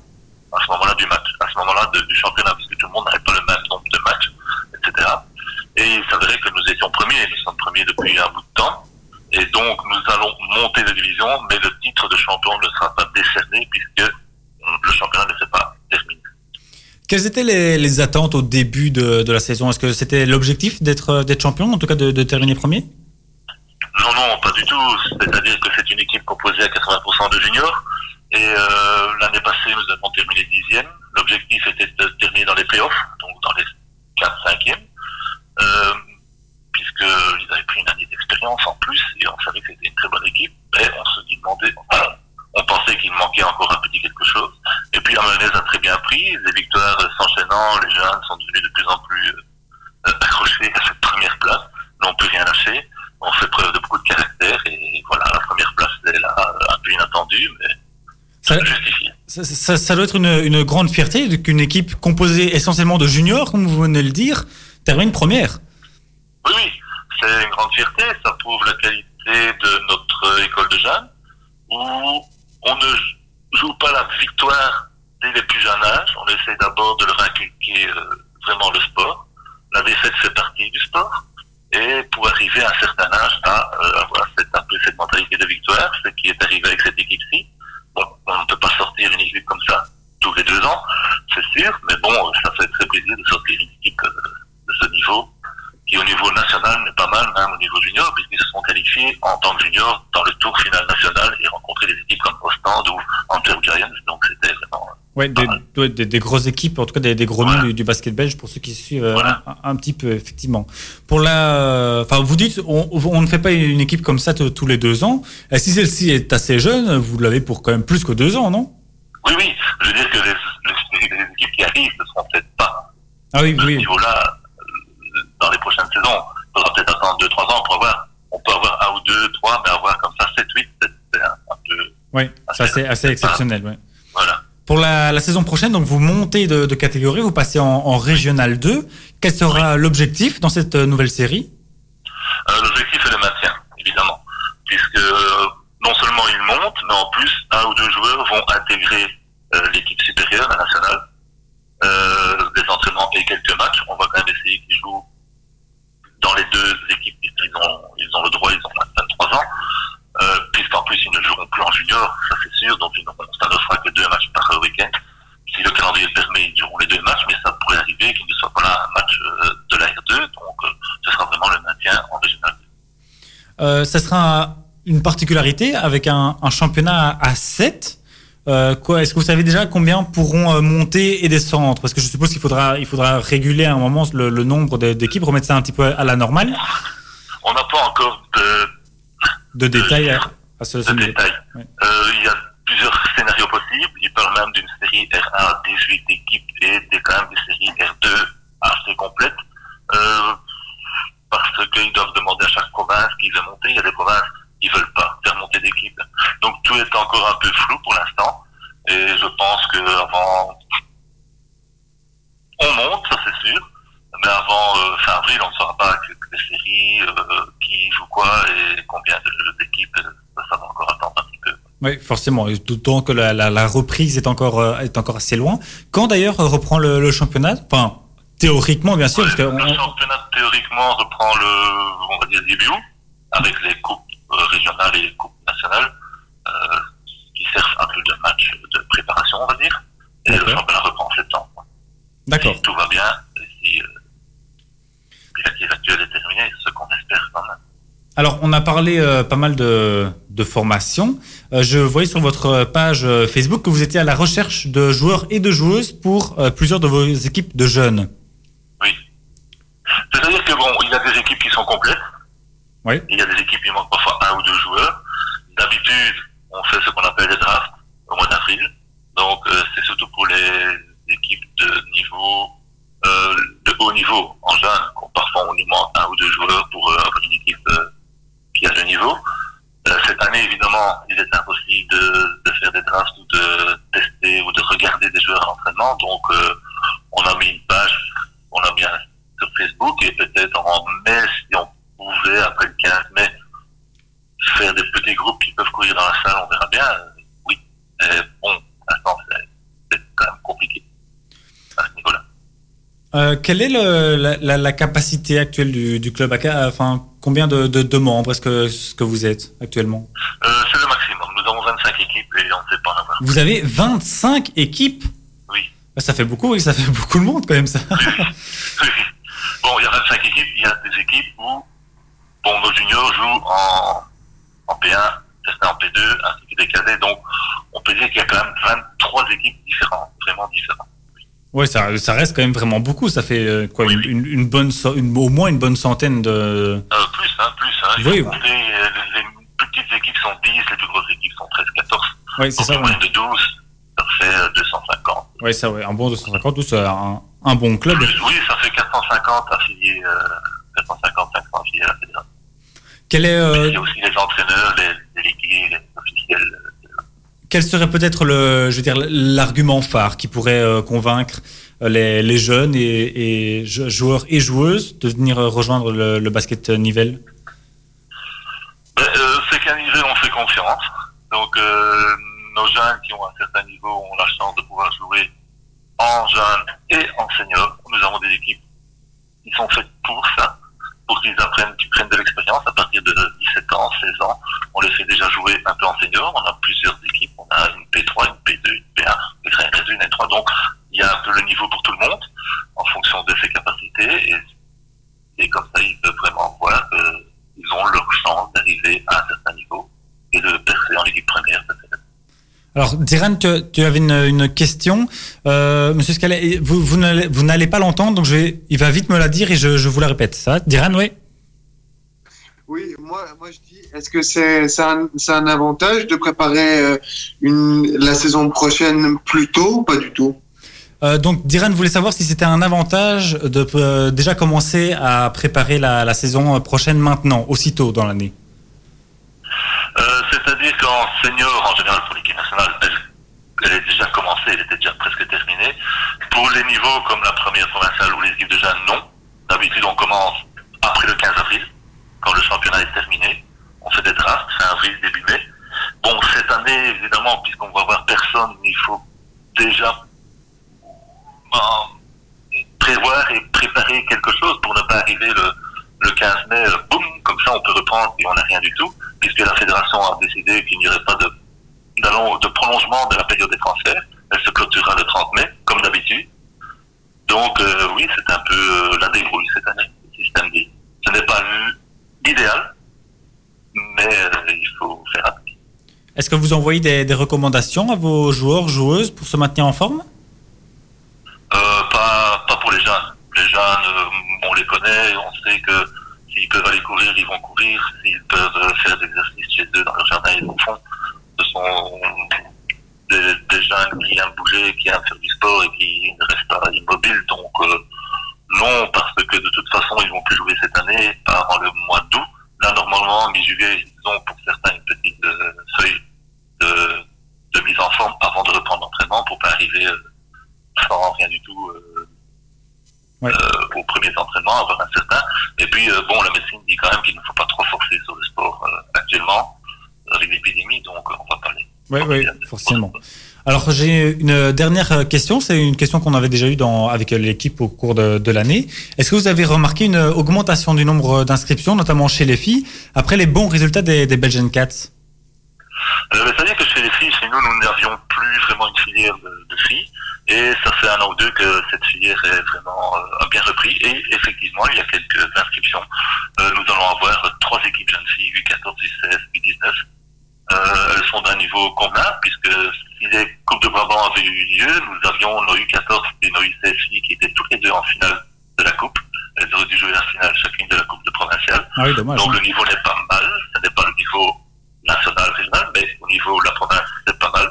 à ce moment-là du match, à ce moment-là du championnat, parce que tout le monde n'avait pas le même nombre de matchs, etc. Et il s'avérait que nous étions premiers, nous sommes premiers depuis un bout de temps. Et donc, nous allons monter de division, mais le titre de champion ne sera pas décerné puisque hum, le championnat ne s'est pas terminé. Quelles étaient les, attentes au début de, de la saison? Est-ce que c'était l'objectif d'être euh, champion, en tout cas de terminer premier Non, non, pas du tout. C'est-à-dire que c'est une équipe composée à 80% de juniors. Et euh, l'année passée, nous avons terminé dixième. L'objectif était de terminer dans les playoffs, donc dans les 4-5e. Euh, puisqu'ils avaient pris une année d'expérience en plus et on savait que c'était une très bonne équipe. Mais on se demandait, on pensait qu'il manquait encore un petit quelque chose. Et puis la mayonnaise a très bien pris. Les victoires euh, s'enchaînant, les jeunes sont devenus de plus en plus euh, accrochés à cette première place, n'ont plus rien lâché. On fait preuve de beaucoup de caractère et voilà, la première place est là, euh, un peu inattendue, mais ça, ça, doit être une, une grande fierté qu'une équipe composée essentiellement de juniors, comme vous venez de le dire, termine première. Oui, oui, c'est une grande fierté. Ça prouve la qualité de notre école de jeunes, où on ne joue pas la victoire dès les plus jeunes âges. On essaie d'abord de leur inculquer euh, vraiment le sport. La défaite fait partie du sport. Et pour arriver à un certain âge à euh, avoir cette, un peu cette mentalité de victoire, ce qui est arrivé avec cette équipe-ci. Bon, on ne peut pas sortir une équipe comme ça tous les deux ans, c'est sûr, mais bon, ça fait très plaisir de sortir une équipe euh, de ce niveau qui au niveau national n'est pas mal, même au niveau junior, puisqu'ils se sont qualifiés en tant que junior dans le tour final national et rencontré des équipes comme Ostend ou Antwerp Giants, donc c'était vraiment... Ouais, des, ouais, des, des grosses équipes, en tout cas des, des gros noms du, du basket belge, pour ceux qui suivent euh, un, un petit peu, effectivement. Pour la, enfin, vous dites, on, on ne fait pas une équipe comme ça tous les deux ans. Et si celle-ci est assez jeune, vous l'avez pour quand même plus que deux ans, non? Oui, oui, je veux dire que les, les- les équipes qui arrivent ne seront peut-être pas Ah oui, ce oui. niveau-là euh, dans les prochaines saisons. Il faudra peut-être attendre 2-3 ans pour avoir, on peut avoir un ou deux, trois, mais avoir comme ça 7-8, c'est un, peu... Oui, c'est assez, assez exceptionnel. Ouais. Pour la, la saison prochaine, donc vous montez de, de catégorie, vous passez en, en régional 2. Quel sera l'objectif dans cette euh, nouvelle série? Euh, L'objectif est le maintien, évidemment, puisque euh, non seulement ils montent, mais en plus, un ou deux joueurs vont intégrer euh, l'équipe supérieure, la nationale, des entraînements et quelques matchs. On va quand même essayer qu'ils jouent dans les deux équipes, puisqu'ils ont, ils ont le droit, ils ont 23 ans, puisqu'en plus ils ne joueront plus en junior, ça c'est sûr, donc ils n'auront- ça ne fera que deux matchs par week-end. Si le calendrier le permet, ils joueront les deux matchs, mais ça pourrait arriver qu'il ne soit pas là un match euh, de la R2, donc euh, ce sera vraiment le maintien en régional. euh, Ça sera une particularité avec un, un championnat à 7. Euh, est-ce que vous savez déjà combien pourront euh, monter et descendre? Parce que je suppose qu'il faudra, il faudra réguler à un moment le, le nombre d'équipes, remettre ça un petit peu à la normale. On n'a pas encore de, De détails à, à ce, de. Euh, il y a plusieurs scénarios possibles. Il parle même d'une série R1 à 18 équipes et des, quand même des séries R2 assez complètes. Parce qu'ils doivent demander à chaque province qui veut monter. Il y a des provinces qui veulent pas faire monter d'équipe. Donc tout est encore un peu flou pour l'instant. Et je pense que avant, on monte, ça c'est sûr. Mais avant euh, fin avril, on ne saura pas les séries, euh, qui joue quoi et combien d'équipes. euh, Ça, va encore attendre un petit peu. Oui, forcément. D'autant que la, reprise est encore, est encore assez loin. Quand d'ailleurs reprend le, le championnat? Enfin, théoriquement, bien sûr, parce que Le on- championnat théoriquement reprend le, on va dire début août, avec les coupes euh, régionales et les coupes nationales, euh, qui servent un peu de match de préparation, on va dire. Et le championnat reprend en septembre. D'accord. Si tout va bien, si euh, puis la crise actuelle est terminée, ce qu'on espère quand même. Alors, on a parlé euh, pas mal de, de formation. Euh, je voyais sur votre page euh, Facebook que vous étiez à la recherche de joueurs et de joueuses pour plusieurs de vos équipes de jeunes. C'est-à-dire que bon, il y a des équipes qui sont complètes. Oui. Il y a des équipes qui manquent parfois un ou deux joueurs. D'habitude, on fait ce qu'on appelle les drafts au mois d'avril. Donc, euh, c'est surtout pour les équipes de niveau, euh, de haut niveau en jeune. Parfois, on nous manque un ou deux joueurs pour euh, une équipe euh, qui a ce niveau. Euh, cette année, évidemment, il est impossible de, de, faire des drafts ou de tester ou de regarder des joueurs à entraînement, Donc, euh, quelle est le- la, la- la capacité actuelle du, du club? Aka Enfin, combien de, de- de membres est-ce que, ce que vous êtes actuellement? Euh, c'est le maximum. Nous avons 25 équipes et on ne sait pas en avoir. Vous avez 25 équipes? Oui. Bah, Ça fait beaucoup, oui, ça fait beaucoup de monde quand même ça. Bon, il y a 25 équipes, il y a des équipes où bon, nos juniors jouent en, en P1, certains en P2, ainsi que des cadets. Donc, on peut dire qu'il y a quand même 23 équipes différentes, vraiment différentes. Ouais, ça, ça reste quand même vraiment beaucoup. Ça fait euh, quoi, une, une- une bonne, so- une- au moins une bonne centaine de. Euh, plus, hein, plus. Hein. Oui. compter, euh, les, les plus petites équipes sont 10, les plus grosses équipes sont 13, 14. Oui, c'est ça. une ouais. de 12, ça fait euh, 250. Ouais, ça, ouais, un bon 250, tout ça, un, un bon club. Oui, ça fait 450 affiliés, euh, 450, 500 affiliés à la fédération. Quel est, euh, Il y a aussi les entraîneurs, les délégués, les officiels. Quel serait peut-être le, je veux dire, l'argument phare qui pourrait euh, convaincre euh, les, jeunes et, et jou- joueurs et joueuses de venir euh, rejoindre le, basket Nivelle Ben, c'est qu'à niveau, on fait confiance. Donc, nos jeunes qui ont un certain niveau ont la chance de pouvoir jouer en jeunes et en seniors. Nous avons des équipes qui sont faites pour ça, pour qu'ils apprennent, qu'ils prennent de l'expérience à partir de 17 ans, 16 ans. On les fait déjà jouer un peu en senior. On a plusieurs équipes. On a une P3, une P2, une P1, une P1, une P3. Donc, il y a un peu le niveau pour tout le monde en fonction de ses capacités. Et, comme ça, ils peuvent vraiment voir qu'ils ont leur chance d'arriver à un certain niveau et de percer en équipe première. Alors, Diran, tu, tu avais une, une question. Euh, Monsieur Scalet, vous, vous n'allez pas l'entendre, donc je vais, il va vite me la dire et je, je vous la répète. Ça va? Diran, oui? Oui, moi, moi je dis, est-ce que c'est un, avantage de préparer euh, une, la saison prochaine plus tôt ou pas du tout? Euh, donc, Diran voulait savoir si c'était un avantage de euh, déjà commencer à préparer la, la saison prochaine maintenant, aussitôt dans l'année. Qu'en senior, en général, pour l'équipe nationale, elle, est déjà commencée, elle était déjà presque terminée. Pour les niveaux comme la première provinciale ou les équipes de jeunes, non. D'habitude, on commence après le 15 avril, quand le championnat est terminé. On fait des drafts, fin avril, début mai. Bon, cette année, évidemment, puisqu'on va voir personne, il faut déjà euh, prévoir et préparer quelque chose pour ne pas arriver le, le 15 mai, boum, comme ça on peut reprendre et on n'a rien du tout, puisque la fédération a décidé qu'il n'y aurait pas de, prolongement de la période des transferts. Elle se clôturera le 30 mai, comme d'habitude. Donc euh, oui, c'est un peu euh, la débrouille cette année, le système D. Ce n'est pas l'idéal, mais euh, il faut faire avec. Est-ce que vous envoyez des, des recommandations à vos joueurs, joueuses pour se maintenir en forme? Pas, pas pour les jeunes. Les jeunes, on les connaît, on sait que s'ils peuvent aller courir, ils vont courir. S'ils peuvent euh, faire des exercices chez eux dans leur jardin, ils en font. Ce sont des, des jeunes qui aiment bouger, qui aiment faire du sport et qui ne restent pas immobiles. Donc euh, non, parce que de toute façon, ils vont plus jouer cette année, avant le mois d'août. Là, normalement, mi-juillet, ils ont pour certains une petite euh, feuille de, de mise en forme avant de reprendre l'entraînement pour pas arriver euh, sans rien du tout euh, Ouais. euh, aux premiers entraînements, avoir un certain. Et puis, euh, bon, la médecine dit quand même qu'il ne faut pas trop forcer sur le sport euh, actuellement, avec l'épidémie, donc euh, on va pas les... Oui, oui, forcément. Alors j'ai une dernière question, c'est une question qu'on avait déjà eue dans, avec l'équipe au cours de, de l'année. Est-ce que vous avez remarqué une augmentation du nombre d'inscriptions, notamment chez les filles, après les bons résultats des, des Belgian Cats? Euh, C'est-à-dire que chez les filles, chez nous, nous n'avions plus vraiment une filière de, de filles. Et ça fait un an ou deux que cette filière est vraiment euh, bien repris. Et effectivement, il y a quelques inscriptions. Euh, nous allons avoir trois équipes jeunes filles, U14, U16, U19. Euh, elles sont d'un niveau convenable, puisque si les Coupes de Brabant avaient eu lieu, nous avions nos U14 et nos U16 filles qui étaient toutes les deux en finale de la Coupe. Elles auraient dû jouer la finale chacune de la Coupe de provinciale. Ah oui, dommage. Donc le niveau n'est pas mal, ce n'est pas le niveau national, régional, mais au niveau de la province, c'est pas mal.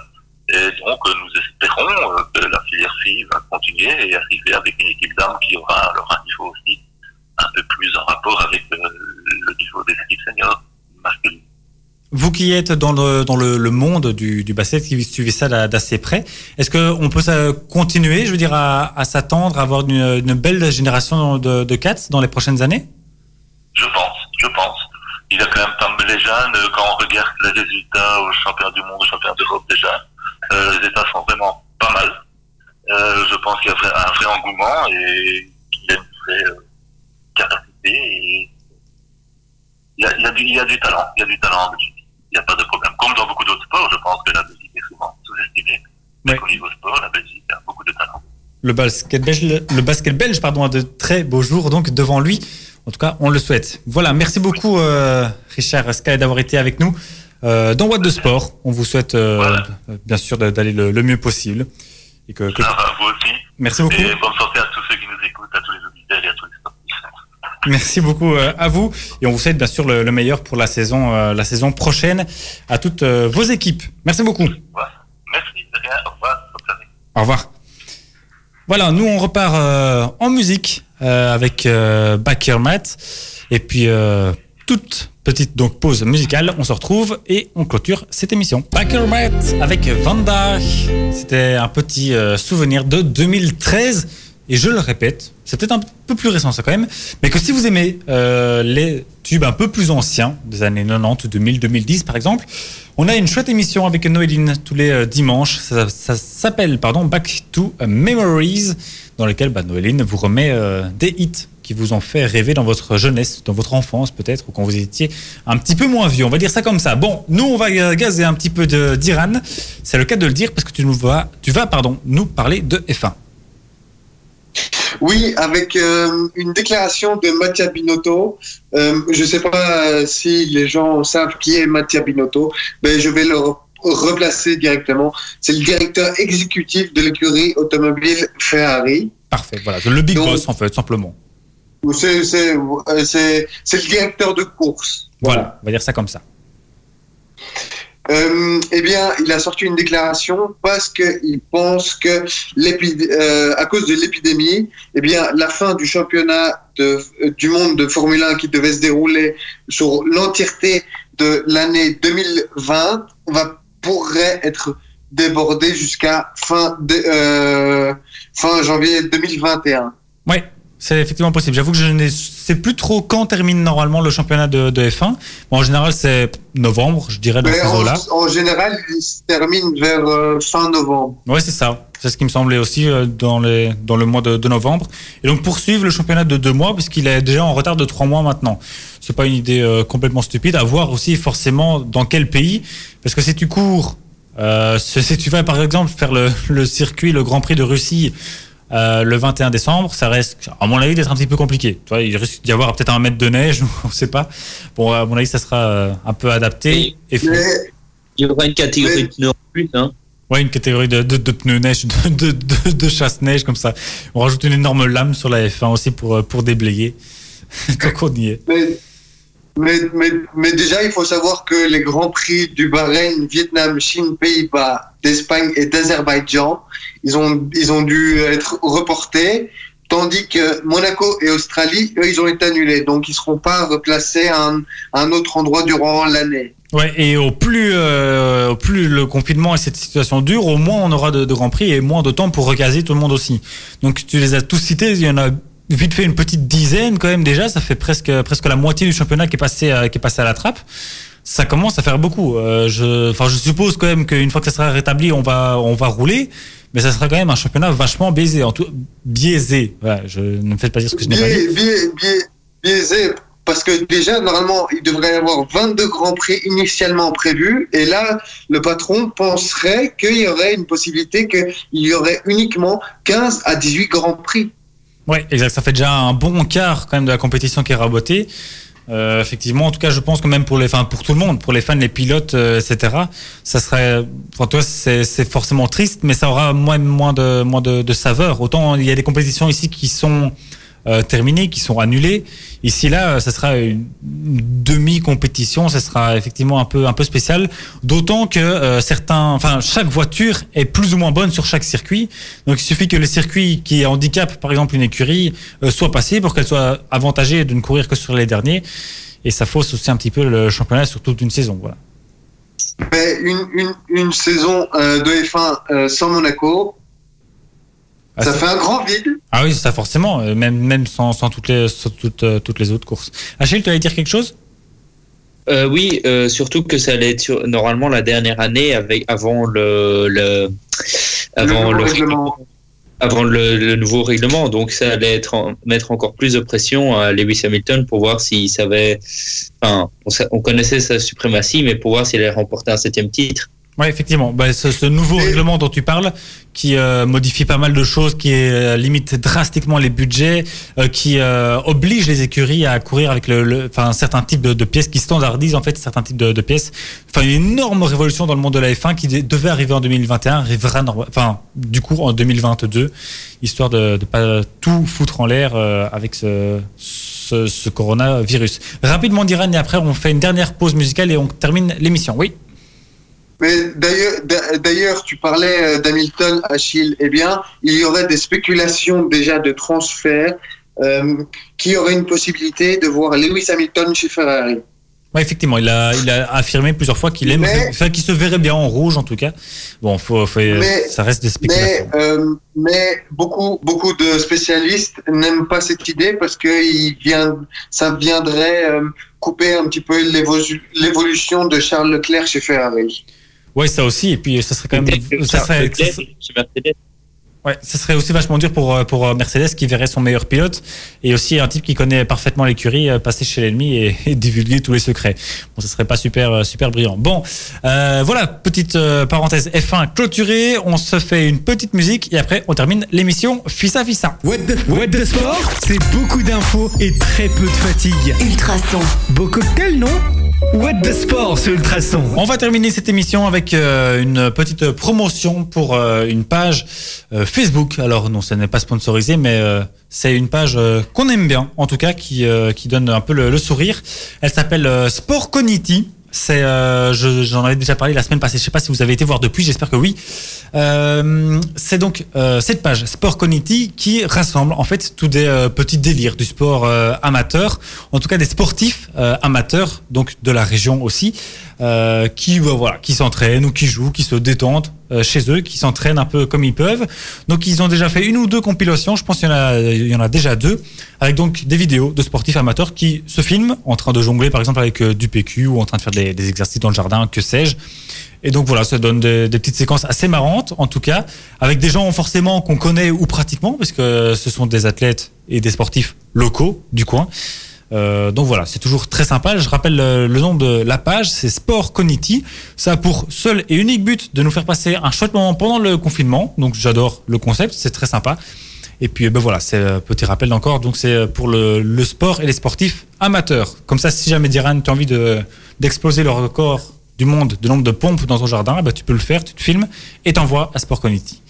Et donc euh, nous espérons euh, que la filière fille va continuer et arriver avec une équipe d'âme qui aura alors un niveau aussi un peu plus en rapport avec euh, le niveau des équipes seniors masculines. vous qui êtes dans le, dans le, le monde du, du basket, qui suivez ça d'a- d'assez près, est-ce qu'on peut continuer, je veux dire, à, à s'attendre à avoir une, une belle génération de, de Cats dans les prochaines années Je pense, je pense. Il y a quand même pas mal les jeunes, euh, quand on regarde les résultats aux championnats du monde, aux championnats d'Europe déjà, euh, les états sont vraiment pas mal. Euh, je pense qu'il y a un vrai engouement et qu'il y a une vraie capacité et il y a, il y, a du, il y a du talent, il y a du talent en Belgique. Il n'y a pas de problème. Comme dans beaucoup d'autres sports, je pense que la Belgique est souvent sous-estimée. Mais au niveau sport, la Belgique a beaucoup de talent. le basket belge, le basket belge pardon, a de très beaux jours donc devant lui. En tout cas, on le souhaite. Voilà, merci beaucoup euh, Richard Sky d'avoir été avec nous euh, dans What de Sport. On vous souhaite euh, bien sûr d'aller le, le mieux possible. Et que, que- va, vous aussi. Merci beaucoup. Et bonne santé à tous ceux qui nous écoutent, à tous les auditeurs et à tous les sportifs. Merci beaucoup à vous et on vous souhaite bien sûr le, le meilleur pour la saison, la saison prochaine à toutes vos équipes. Merci beaucoup. Merci, de rien. Au revoir. Au revoir. Voilà, nous on repart euh, en musique euh, avec euh, Back Your Mat. Et puis euh, toute petite donc pause musicale, on se retrouve et on clôture cette émission. Back Your Mat avec Vanda, c'était un petit souvenir de 2013 et je le répète, c'est peut-être un peu plus récent ça quand même, mais que si vous aimez les tubes un peu plus anciens des années 90, 2000, 2010 par exemple, on a une chouette émission avec Noéline tous les euh, dimanches. Ça, s'appelle pardon Back to Memories, dans lequel bah, Noéline vous remet euh, des hits qui vous ont fait rêver dans votre jeunesse, dans votre enfance peut-être, ou quand vous étiez un petit peu moins vieux. On va dire ça comme ça. Bon, nous on va euh, gazer un petit peu d'Iran. C'est le cas de le dire parce que tu nous vas, tu vas pardon, nous parler de F1. Oui, avec euh, une déclaration de Mattia Binotto. Euh, je ne sais pas euh, si les gens savent qui est Mattia Binotto, mais je vais le re- replacer directement. C'est le directeur exécutif de l'écurie automobile Ferrari. Parfait, voilà, le big boss en fait, simplement. C'est le directeur de course. Voilà, on va dire ça comme ça. Euh, eh bien, il a sorti une déclaration parce qu'il pense que euh, à cause de l'épidémie, eh bien, la fin du championnat euh, du monde de Formule 1 qui devait se dérouler sur l'entièreté de l'année 2020 va pourrait être débordé jusqu'à fin fin janvier 2021. Ouais, c'est effectivement possible. J'avoue que je ne sais plus trop quand termine normalement le championnat de, de F1. Bon, en général, c'est novembre, je dirais, dans Mais ces en, général, il se termine vers euh, fin novembre. Ouais, c'est ça. C'est ce qui me semblait aussi euh, dans, les, dans le mois de, de novembre. Et donc poursuivre le championnat de deux mois, puisqu'il est déjà en retard de trois mois maintenant. C'est pas une idée euh, complètement stupide. À voir aussi forcément dans quel pays. Parce que si tu cours, euh, si [laughs] si tu vas par exemple faire le, le circuit, le Grand Prix de Russie euh, le 21 décembre, ça risque, à mon avis, d'être un petit peu compliqué. Tu vois, il risque d'y avoir peut-être un mètre de neige, [laughs] on ne sait pas. Bon, à mon avis, ça sera euh, un peu adapté. Et faut- Il y aura une catégorie de pneus en plus. Hein. Ouais, une catégorie de, de, de pneus neige, [laughs] de, de, de, de chasse-neige, comme ça. On rajoute une énorme lame sur la F1 aussi pour, euh, pour déblayer. [laughs] Tant qu'on y est. Mais, mais, déjà, il faut savoir que les grands prix du Bahreïn, Vietnam, Chine, Pays-Bas, d'Espagne et d'Azerbaïdjan, ils ont, ils ont dû être reportés, tandis que Monaco et Australie, eux, ils ont été annulés. Donc, ils ne seront pas replacés à un, à un autre endroit durant l'année. Ouais, et au plus, euh, au plus le confinement et cette situation dure, au moins on aura de, de grands prix et moins de temps pour recaser tout le monde aussi. Donc tu les as tous cités, il y en a vite fait une petite dizaine quand même déjà, ça fait presque, presque la moitié du championnat qui est passé, à- qui est passé à la trappe. Ça commence à faire beaucoup. Euh, je, enfin, je suppose quand même qu'une fois que ça sera rétabli, on va, on va rouler, mais ça sera quand même un championnat vachement biaisé, en tout, biaisé. Je ne me faites pas dire ce que je n'ai pas dit. Biais- biais- biais- biaisé, parce que déjà, normalement, il devrait y avoir 22 grands prix initialement prévus, et là, le patron penserait qu'il y aurait une possibilité qu'il y aurait uniquement 15 à 18 grands prix. Ouais, exact. Ça fait déjà un bon quart quand même de la compétition qui est rabotée. Euh, effectivement, en tout cas, je pense que même pour les, enfin, pour tout le monde, pour les fans, les pilotes, euh, etc., ça serait, enfin, toi, c'est c'est forcément triste, mais ça aura moins, moins de, moins de, de saveur. Autant il y a des compétitions ici qui sont euh, terminées, qui sont annulées. Ici, là, ça sera une demi-compétition, ça sera effectivement un peu, un peu spécial. D'autant que euh, certains, enfin, chaque voiture est plus ou moins bonne sur chaque circuit. Donc, il suffit que le circuit qui handicape, par exemple, une écurie, euh, soit passé pour qu'elle soit avantagée de ne courir que sur les derniers. Et ça fausse aussi un petit peu le championnat sur toute une saison. Voilà. Mais une, une, saison euh, de F1 euh, sans Monaco, ça c'est- fait un grand vide. Ah oui, ça forcément, euh, même, même sans, sans toutes, les, sans toutes, euh, toutes les autres courses. Achille, tu allais dire quelque chose? Euh, oui, euh, surtout que ça allait être sur- normalement la dernière année avec avant le, le avant Le règlement. avant le, le nouveau règlement. Donc ça allait être en- mettre encore plus de pression à Lewis Hamilton pour voir s'il savait. Enfin, on, sa- on connaissait sa suprématie, mais pour voir s'il allait remporter un septième titre. Oui, effectivement. Bah, ce, ce nouveau règlement dont tu parles, qui euh, modifie pas mal de choses, qui euh, limite drastiquement les budgets, euh, qui oblige les écuries à courir avec le, le- enfin, certains types de, de pièces, qui standardisent en fait certains types de, de pièces. Enfin, une énorme révolution dans le monde de la F1 qui devait arriver en 2021, arrivera enfin, du coup en 2022, histoire de ne pas tout foutre en l'air avec ce, ce, ce coronavirus. Rapidement, Diran, et après on fait une dernière pause musicale et on termine l'émission. Oui. Mais d'ailleurs, d'a- d'ailleurs, tu parlais euh, d'Hamilton, Achille. Eh bien, il y aurait des spéculations déjà de transfert euh, qui aurait une possibilité de voir Lewis Hamilton chez Ferrari. Ouais, effectivement, il a, il a affirmé plusieurs fois qu'il Mais- enfin, qu'il se verrait bien en rouge en tout cas. Bon, faut, faut- Mais- ça reste des Mais, spéculations. euh, mais beaucoup, beaucoup de spécialistes n'aiment pas cette idée parce que il vient, ça viendrait euh, couper un petit peu l'évo- l'évolution de Charles Leclerc chez Ferrari. Ouais, ça aussi. Et puis, ça serait quand même, ça serait, ça serait- ouais, ça serait aussi vachement dur pour euh, pour euh, Mercedes qui verrait son meilleur pilote et aussi un type qui connaît parfaitement l'écurie euh, passer chez l'ennemi et, [laughs] et divulguer tous les secrets. Bon, ça serait pas super euh, super brillant. Bon, euh, voilà, petite euh, parenthèse F1 clôturée. On se fait une petite musique et après on termine l'émission Fissa Fissa. What the, what the sport C'est beaucoup d'infos et très peu de fatigue. Ultrason. Beau cocktail, non? What the sport sur Ultrason. On va terminer cette émission avec euh, une petite promotion pour euh, une page euh, Facebook. Alors non, ce n'est pas sponsorisé, mais c'est une page qu'on aime bien, en tout cas, qui, qui donne un peu le, sourire. Elle s'appelle Sport Cogniti. C'est, euh, je- j'en avais déjà parlé la semaine passée. Je sais pas si vous avez été voir depuis. J'espère que oui. Euh, c'est donc euh, cette page Sport Cogniti qui rassemble en fait tous des euh, petits délires du sport euh, amateur, en tout cas des sportifs euh, amateurs, donc de la région aussi, euh, qui bah, voilà, qui s'entraînent ou qui jouent, qui se détendent euh, chez eux, qui s'entraînent un peu comme ils peuvent. Donc ils ont déjà fait une ou deux compilations. Je pense qu'il y en a, y en a déjà deux, avec donc des vidéos de sportifs amateurs qui se filment en train de jongler par exemple avec euh, du PQ ou en train de faire des, exercices dans le jardin, que sais-je. Et donc voilà, ça donne des, des petites séquences assez marrantes, en tout cas, avec des gens forcément qu'on connaît ou pratiquement, parce que ce sont des athlètes et des sportifs locaux du coin. Euh, donc voilà, c'est toujours très sympa. Je rappelle le, le nom de la page, c'est Sport Cogniti. Ça a pour seul et unique but de nous faire passer un chouette moment pendant le confinement. Donc j'adore le concept, c'est très sympa. Et puis ben voilà, c'est petit rappel encore. Donc c'est pour le, sport et les sportifs amateurs. Comme ça, si jamais Diran, tu as envie de d'exploser le record du monde de nombre de pompes dans ton jardin, ben, tu peux le faire, tu te filmes et t'envoies à Sport Cogniti.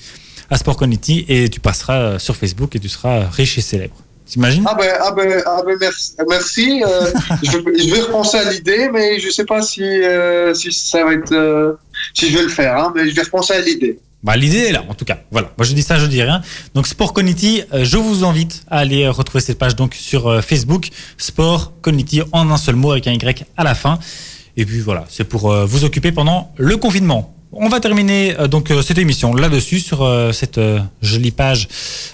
À Sport Cogniti et tu passeras sur Facebook et tu seras riche et célèbre. T'imagines Ah ben, ah ben, ah ben merci. merci. euh, [laughs] je, vais, je vais repenser à l'idée, mais je sais pas si, euh, si ça va être, euh, si je vais le faire, hein, mais je vais repenser à l'idée. Bah, l'idée est là, en tout cas. Voilà. Moi, je dis ça, je dis rien. Donc, Sport Cogniti, euh, je vous invite à aller euh, retrouver cette page donc sur euh, Facebook. Sport Cogniti en un seul mot avec un Y à la fin. Et puis voilà, c'est pour euh, vous occuper pendant le confinement. On va terminer euh, donc euh, cette émission là-dessus sur euh, cette euh, jolie page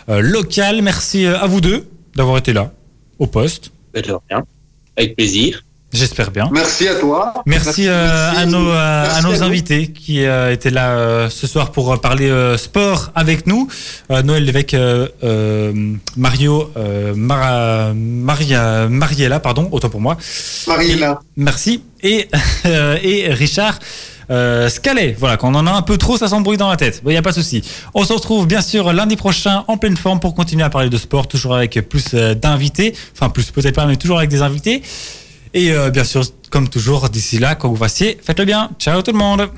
euh, locale. Merci euh, à vous deux d'avoir été là au poste. De rien. Avec plaisir. J'espère bien. Merci à toi. Merci, euh, merci. à nos, euh, Merci à nos à vous. invités qui euh, étaient là euh, ce soir pour parler euh, sport avec nous. Euh, Noël Lévesque, euh, euh, Mario, euh, Mara- Maria, Mariella, pardon, autant pour moi. Mariella. Merci. Et, [laughs] euh, et Richard. Euh, voilà, quand on en a un peu trop, ça s'embrouille dans la tête. Il n'y a pas de souci. On se retrouve bien sûr lundi prochain en pleine forme pour continuer à parler de sport, toujours avec plus euh, d'invités. Enfin, plus peut-être pas, mais toujours avec des invités. Et euh, bien sûr, comme toujours, d'ici là, quand vous fassiez, faites-le bien. Ciao tout le monde.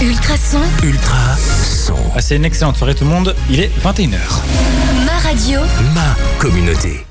Ultrason. Ultra son. Passez une excellente soirée tout le monde. Il est 21h. Ma radio. Ma communauté.